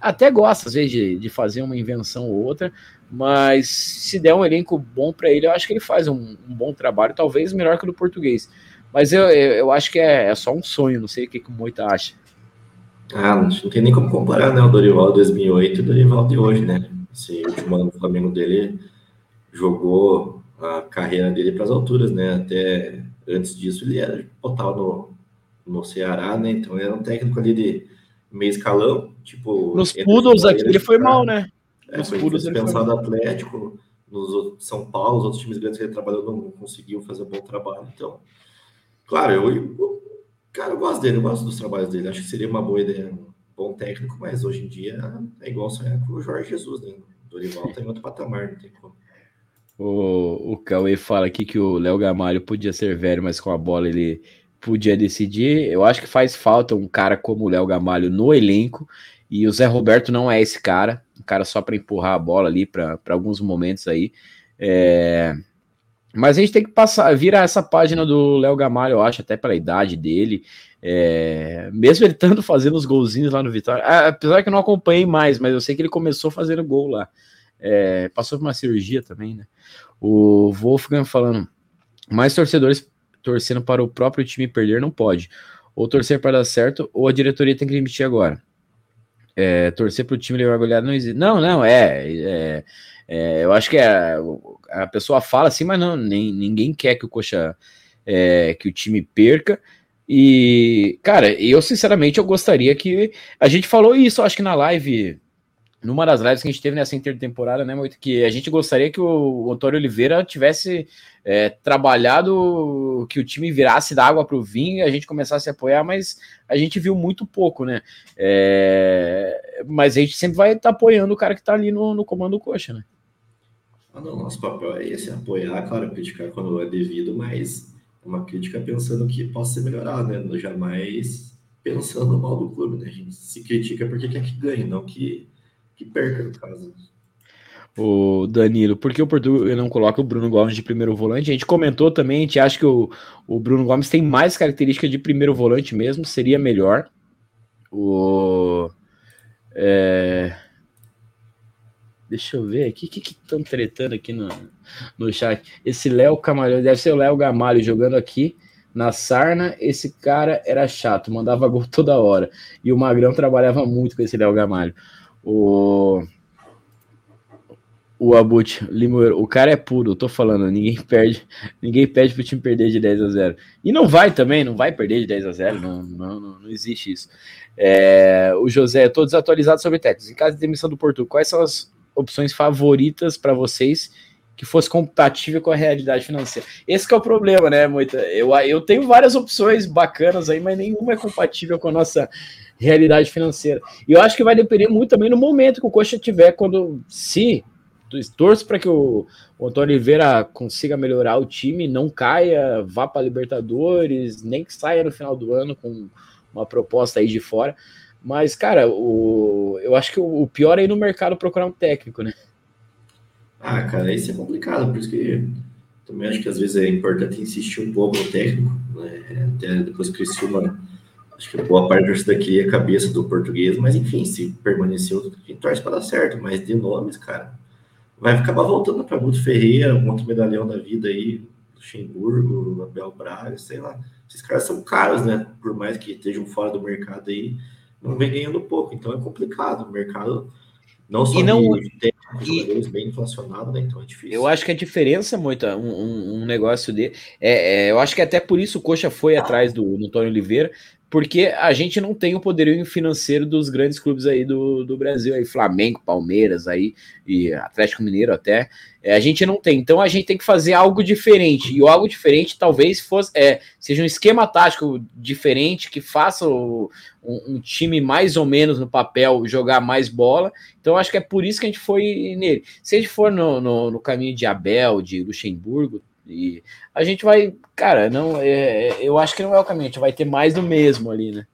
Até gosta, às vezes, de, de fazer uma invenção ou outra, mas se der um elenco bom para ele, eu acho que ele faz um, um, bom trabalho, talvez melhor que o do português. Mas eu, eu, eu acho que é, é, só um sonho, não sei o que, que o Moita acha. Ah, não, tem nem como comparar, né? O Dorival de 2008 e o Dorival de hoje, né? Esse último ano do Flamengo dele jogou a carreira dele para as alturas, né? Até antes disso ele era total no, no Ceará, né? Então ele era um técnico ali de meio escalão, tipo. Nos Poodles aqui ele foi mal, né? É, Nos foi Poodles pensado Atlético, nos São Paulo, os outros times grandes que ele trabalhou não conseguiu fazer um bom trabalho. Então, claro, eu, eu, cara, eu gosto dele, eu gosto dos trabalhos dele. Acho que seria uma boa ideia, um bom técnico, mas hoje em dia é igual sonhar com o Jorge Jesus, né? Dorival tem outro patamar, não tem como. O, o Cauê fala aqui que o Léo Gamalho podia ser velho, mas com a bola ele podia decidir. Eu acho que faz falta um cara como o Léo Gamalho no elenco. E o Zé Roberto não é esse cara, um cara só para empurrar a bola ali para alguns momentos aí. É... Mas a gente tem que passar, virar essa página do Léo Gamalho, eu acho, até pela idade dele. É... Mesmo ele estando fazendo os golzinhos lá no Vitória, apesar que eu não acompanhei mais, mas eu sei que ele começou fazendo gol lá. É, passou por uma cirurgia também, né? O Wolfgang falando, mais torcedores torcendo para o próprio time perder não pode. Ou torcer para dar certo, ou a diretoria tem que demitir agora. É, torcer para o time levar goleada não existe. Não, não, é, é, é, eu acho que é, a pessoa fala assim, mas não, nem, ninguém quer que o Coxa, é, que o time perca. E, cara, eu sinceramente eu gostaria que a gente falou isso, acho que na live numa das lives que a gente teve nessa intertemporada, né, muito que a gente gostaria que o Antônio Oliveira tivesse é, trabalhado, que o time virasse da água para o vinho, a gente começasse a apoiar, mas a gente viu muito pouco, né? É, mas a gente sempre vai estar tá apoiando o cara que está ali no, no comando coxa, né? Não, nosso papel é esse, apoiar, claro, criticar quando é devido, mas uma crítica pensando que possa ser melhorado, né? Jamais pensando mal do clube, né? A gente se critica porque quer que ganhe, não que que perca, no caso. O Danilo, por que o Portugal não coloca o Bruno Gomes de primeiro volante? A gente comentou também, a gente acha que o, o Bruno Gomes tem mais características de primeiro volante mesmo, seria melhor. O. É... Deixa eu ver aqui, o que estão tretando aqui no, no chat? Esse Léo Camarão, deve ser o Léo Gamalho jogando aqui na Sarna. Esse cara era chato, mandava gol toda hora. E o Magrão trabalhava muito com esse Léo Gamalho. O. O Abut, Limoeiro, o cara é puro, eu tô falando, ninguém perde, ninguém pede pro time perder de 10 a 0. E não vai também, não vai perder de 10 a 0, não, não, não, não existe isso. É, o José, tô desatualizado sobre técnicos. Em caso de demissão do Porto, quais são as opções favoritas para vocês que fosse compatível com a realidade financeira? Esse é o problema, né, Moita? Eu, eu tenho várias opções bacanas aí, mas nenhuma é compatível com a nossa realidade financeira. E eu acho que vai depender muito também no momento que o Coxa tiver, quando se torço para que o, o Antônio Oliveira consiga melhorar o time, não caia, vá para Libertadores, nem que saia no final do ano com uma proposta aí de fora. Mas, cara, o, eu acho que o, o pior é ir no mercado procurar um técnico, né? Ah, cara, isso é complicado, por isso que também acho que às vezes é importante insistir um pouco no técnico, né? até depois que o Criciúma Acho que boa parte disso daqui é a cabeça do português, mas enfim, se permaneceu, torce para dar certo. Mas de nomes, cara, vai acabar voltando para Guto Ferreira, um outro medalhão da vida aí, Luxemburgo, Abel Braga, sei lá. Esses caras são caros, né? Por mais que estejam fora do mercado aí, não vem ganhando pouco. Então é complicado. O mercado não só e não, tem jogadores bem inflacionados, né? Então é difícil. Eu acho que a diferença, muito, um, um, um negócio de. É, é, eu acho que até por isso o Coxa foi atrás do Antônio Oliveira, porque a gente não tem o poderio financeiro dos grandes clubes aí do, do Brasil, aí Flamengo, Palmeiras, aí e Atlético Mineiro até. É, a gente não tem, então a gente tem que fazer algo diferente. E algo diferente talvez fosse é, seja um esquema tático diferente que faça o, um, um, time mais ou menos no papel jogar mais bola. Então acho que é por isso que a gente foi nele. Se a gente for no, no, no caminho de Abel, de Luxemburgo, e a gente vai, cara, não, é, é, eu acho que não é o caminho, a gente vai ter mais do mesmo ali, né?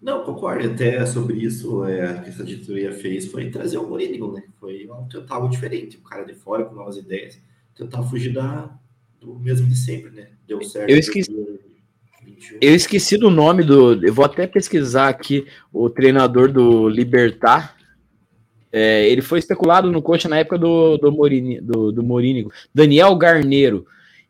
Não, concordo até sobre isso. É, que essa diretoria fez foi trazer o Mourinho, né? Foi tentar algo diferente, o cara de fora com novas ideias, tentar fugir da, do mesmo de sempre, né? Deu certo. Eu esqueci, eu esqueci do nome do. Eu vou até pesquisar aqui o treinador do Libertar. É, ele foi especulado no coxa na época do, do, Morini, do, do Morínigo, Daniel Garneiro.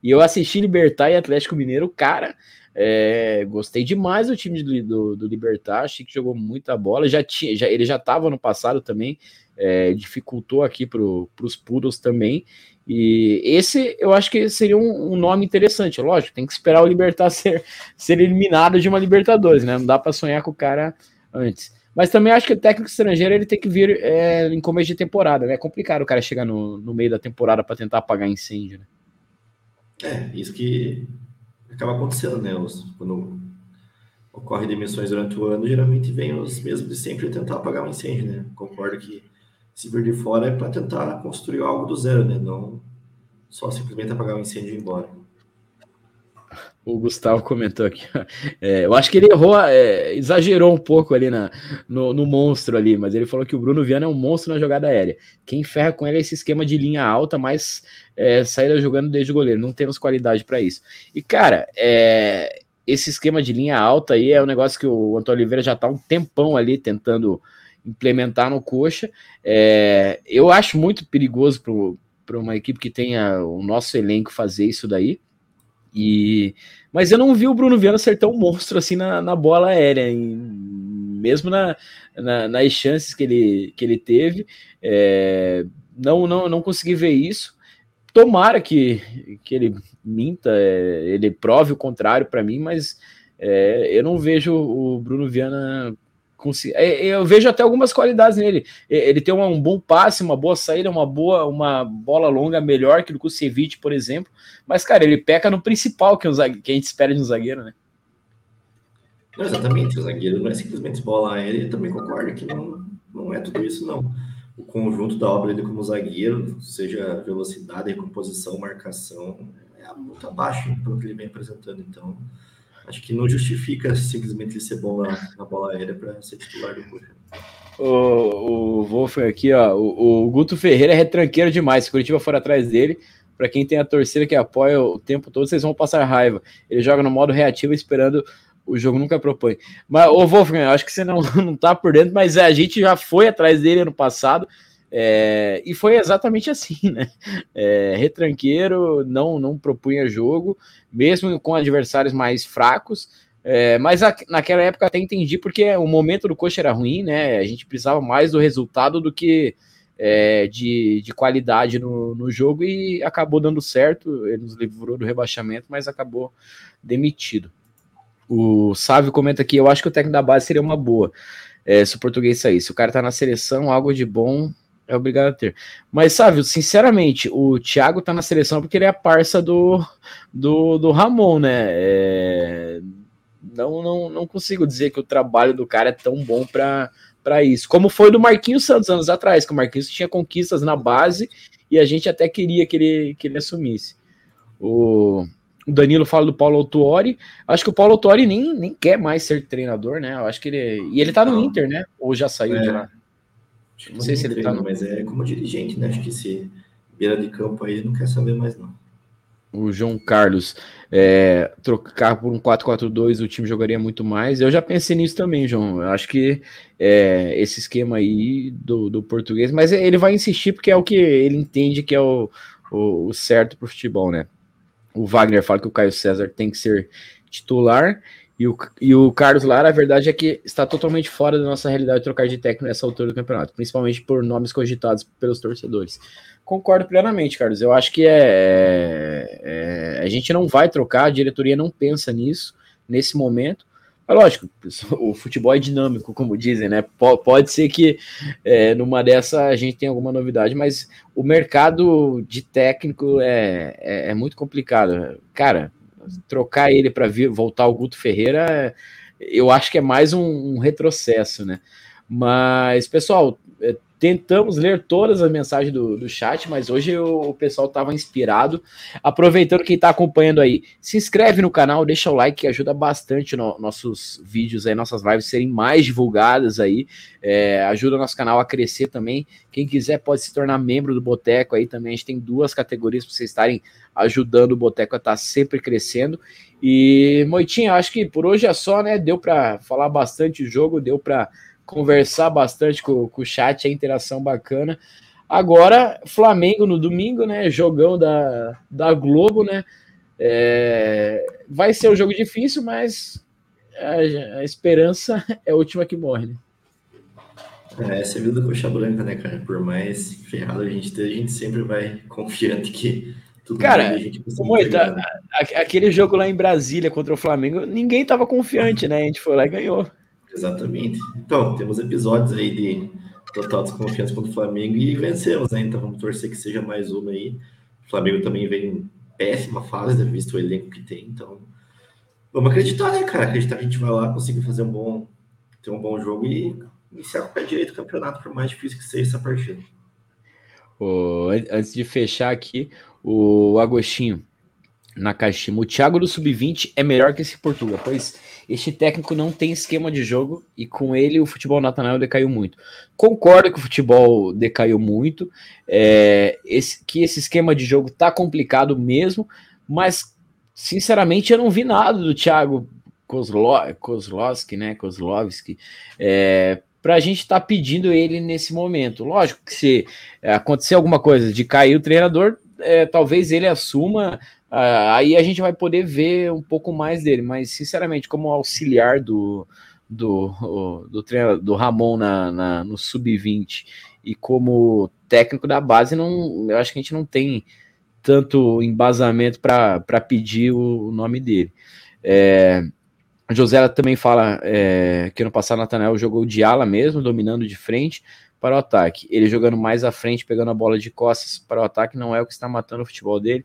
E eu assisti Libertar e Atlético Mineiro, cara. É, gostei demais do time do, do, do, Libertar, achei que jogou muita bola. Já tinha, já, ele já estava no passado também, é, dificultou aqui para os Poodles também. E esse eu acho que seria um, um, nome interessante. Lógico, tem que esperar o Libertar ser, ser eliminado de uma Libertadores, né? Não dá para sonhar com o cara antes. Mas também acho que o técnico estrangeiro ele tem que vir é, em começo de temporada, né? É complicado o cara chegar no, no meio da temporada para tentar apagar incêndio, né? É, isso que acaba acontecendo, né? Os, quando ocorre demissões durante o ano, geralmente vem os mesmos de sempre tentar apagar um incêndio, né? Concordo que se vir de fora é para tentar construir algo do zero, né? Não só simplesmente apagar o um incêndio e ir embora. O Gustavo comentou aqui. É, eu acho que ele errou, é, exagerou um pouco ali na, no, no, monstro ali, mas ele falou que o Bruno Viana é um monstro na jogada aérea. Quem ferra com ele é esse esquema de linha alta, mas é, saída jogando desde o goleiro. Não temos qualidade para isso. E, cara, é, esse esquema de linha alta aí é um negócio que o Antônio Oliveira já está um tempão ali tentando implementar no coxa. É, eu acho muito perigoso para uma equipe que tenha o nosso elenco fazer isso daí. E, mas eu não vi o Bruno Viana ser tão monstro assim na, na bola aérea, em, mesmo na, na, nas chances que ele, que ele teve. É, não, não, não consegui ver isso. Tomara que, que ele minta, é, ele prove o contrário para mim, mas é, eu não vejo o Bruno Viana eu vejo até algumas qualidades nele. Ele tem um bom passe, uma boa saída, uma boa, uma bola longa melhor que o Kusevich, por exemplo. Mas, cara, ele peca no principal que, que a gente espera de um zagueiro, né? Não, exatamente, o zagueiro não é simplesmente bola aérea, eu também concordo que não, não é tudo isso, não. O conjunto da obra dele como zagueiro, seja velocidade, recomposição, marcação, é muito abaixo pelo que ele vem apresentando. Então, acho que não justifica simplesmente ele ser bom na, na bola aérea para ser titular do Coxa. O, o aqui, ó. O, o, Guto Ferreira é retranqueiro demais. Se Curitiba for atrás dele, para quem tem a torcida que apoia o tempo todo, vocês vão passar raiva. Ele joga no modo reativo esperando o jogo nunca propõe. Mas, ô Wolfgang, acho que você não, não tá por dentro, mas a gente já foi atrás dele ano passado. É, e foi exatamente assim, né? É, retranqueiro, não, não propunha jogo, mesmo com adversários mais fracos. É, mas a, naquela época até entendi porque o momento do coxa era ruim, né? A gente precisava mais do resultado do que é, de, de qualidade no, no jogo e acabou dando certo. Ele nos livrou do rebaixamento, mas acabou demitido. O Sávio comenta aqui: eu acho que o técnico da base seria uma boa. É, se o português saísse. O cara tá na seleção, algo de bom é obrigado a ter. Mas, sabe, sinceramente, o Thiago tá na seleção porque ele é a parça do, do, do Ramon, né? É, não, não, não consigo dizer que o trabalho do cara é tão bom para isso. Como foi do Marquinhos Santos anos atrás, que o Marquinhos tinha conquistas na base e a gente até queria que ele, que ele assumisse. O, o Danilo fala do Paulo Autuori. Acho que o Paulo Autuori nem, nem quer mais ser treinador, né? Eu acho que ele. E ele tá no Inter, né? Ou já saiu é. de lá? Não sei se ele tá. No... Mas é como dirigente, né? Acho que esse beira de campo aí não quer saber mais, não. O João Carlos, é, trocar por um 4-4-2, o time jogaria muito mais. Eu já pensei nisso também, João. Eu acho que é, esse esquema aí do, do português, mas ele vai insistir porque é o que ele entende que é o, o, o certo para o futebol, né? O Wagner fala que o Caio César tem que ser titular e o, e o Carlos Lara, a verdade é que está totalmente fora da nossa realidade trocar de técnico nessa altura do campeonato, principalmente por nomes cogitados pelos torcedores. Concordo plenamente, Carlos. Eu acho que é, é, a gente não vai trocar, a diretoria não pensa nisso nesse momento, Mas lógico, o futebol é dinâmico, como dizem, né? Pode ser que é, numa dessa a gente tenha alguma novidade, mas o mercado de técnico é, é, é muito complicado. Cara, trocar ele para voltar o Guto Ferreira, eu acho que é mais um, um retrocesso, né? Mas, pessoal, é, Tentamos ler todas as mensagens do, do chat, mas hoje o, o pessoal estava inspirado. Aproveitando quem está acompanhando aí, se inscreve no canal, deixa o like que ajuda bastante no, nossos vídeos aí, nossas lives serem mais divulgadas aí. É, ajuda o nosso canal a crescer também. Quem quiser pode se tornar membro do Boteco aí também. A gente tem duas categorias para vocês estarem ajudando o Boteco a estar tá sempre crescendo. E Moitinho, acho que por hoje é só, né? Deu para falar bastante jogo, deu para conversar bastante com, com o chat, a interação bacana. Agora, Flamengo no domingo, né? Jogão da, da Globo, né? É, vai ser um jogo difícil, mas a, a, esperança é a última que morre, né? É, essa é a vida da coxa branca, né, cara? Por mais ferrado a gente esteja, a gente sempre vai confiante que tudo cara, a gente Moita, né? aquele jogo lá em Brasília contra o Flamengo, ninguém tava confiante, né? A gente foi lá e ganhou. Exatamente. Então, temos episódios aí de total desconfiança contra o Flamengo e vencemos, né? Então vamos torcer que seja mais uma aí. O Flamengo também vem em péssima fase, né? visto o elenco que tem, então vamos acreditar, né, cara? Acreditar que a gente vai lá, conseguir fazer um bom, ter um bom jogo e iniciar com o pé direito o campeonato, por mais difícil que seja essa partida. Oh, antes de fechar aqui, o Agostinho na caixinha. O Thiago do Sub-20 é melhor que esse Portugal, pois este técnico não tem esquema de jogo e com ele o futebol nacional decaiu muito. Concordo que o futebol decaiu muito, é, esse, que esse esquema de jogo tá complicado mesmo, mas sinceramente eu não vi nada do Thiago Kozlo, Kozlowski, né? Kozlowski, é, para a gente estar tá pedindo ele nesse momento. Lógico que se acontecer alguma coisa de cair o treinador, é, talvez ele assuma aí a gente vai poder ver um pouco mais dele, mas sinceramente, como auxiliar do, do, do, do, do Ramon na, na no sub-20 e como técnico da base, não, eu acho que a gente não tem tanto embasamento para pedir o, o, nome dele. É, José também fala é, que no passado Natanael jogou de ala mesmo, dominando de frente para o ataque. Ele jogando mais à frente, pegando a bola de costas para o ataque, não é o que está matando o futebol dele.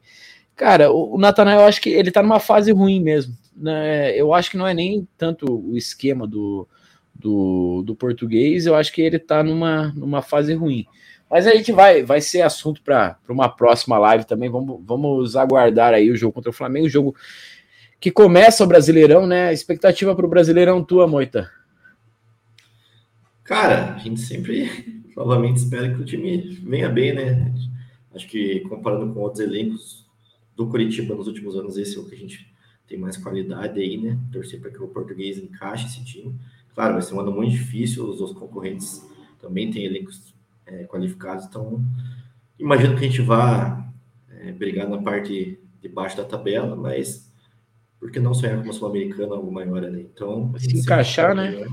Cara, o, Natanael, eu acho que ele tá numa fase ruim mesmo. Né? Eu acho que não é nem tanto o esquema do, do, do português, eu acho que ele tá numa, numa fase ruim. Mas a gente vai, vai ser assunto para uma próxima live também. Vamos, vamos aguardar aí o jogo contra o Flamengo, o jogo que começa o Brasileirão, né? Expectativa para o Brasileirão tua, Moita? Cara, a gente sempre, novamente, espera que o time venha bem, né? Acho que comparando com outros elencos, do Curitiba nos últimos anos, esse é o que a gente tem mais qualidade aí, né? Torcer para que o português encaixe esse time. Claro, vai ser um ano muito difícil, os outros concorrentes também têm elencos é, qualificados, então imagino que a gente vá é, brigar na parte de baixo da tabela, mas por que não sonhar com uma Sul-Americana algo maior ali? Então, se encaixar, né?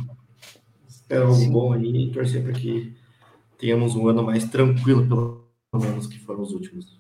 Espera algo Sim. bom aí e torcer para que tenhamos um ano mais tranquilo, pelo menos, que foram os últimos.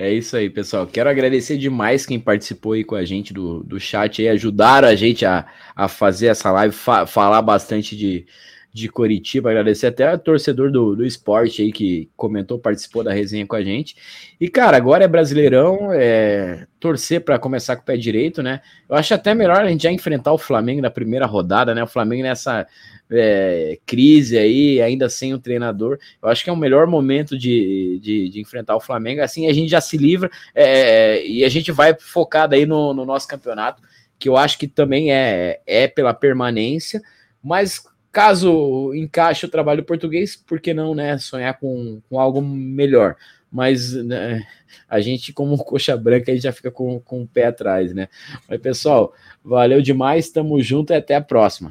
É isso aí, pessoal. Quero agradecer demais quem participou aí com a gente do, do chat aí, ajudaram a gente a, a fazer essa live, fa falar bastante de, de Coritiba, agradecer até o torcedor do, do esporte aí que comentou, participou da resenha com a gente. E, cara, agora é Brasileirão, é torcer para começar com o pé direito, né? Eu acho até melhor a gente já enfrentar o Flamengo na primeira rodada, né? O Flamengo nessa é, crise aí, ainda sem o treinador. Eu acho que é o melhor momento de, de, de enfrentar o Flamengo. Assim a gente já se livra é, e a gente vai focado aí no, no, nosso campeonato, que eu acho que também é, é pela permanência, mas caso encaixe o trabalho português, por que não, né? Sonhar com, com algo melhor. Mas né, a gente, como coxa branca, a gente já fica com, com o pé atrás, né? Mas, pessoal, valeu demais, tamo junto e até a próxima.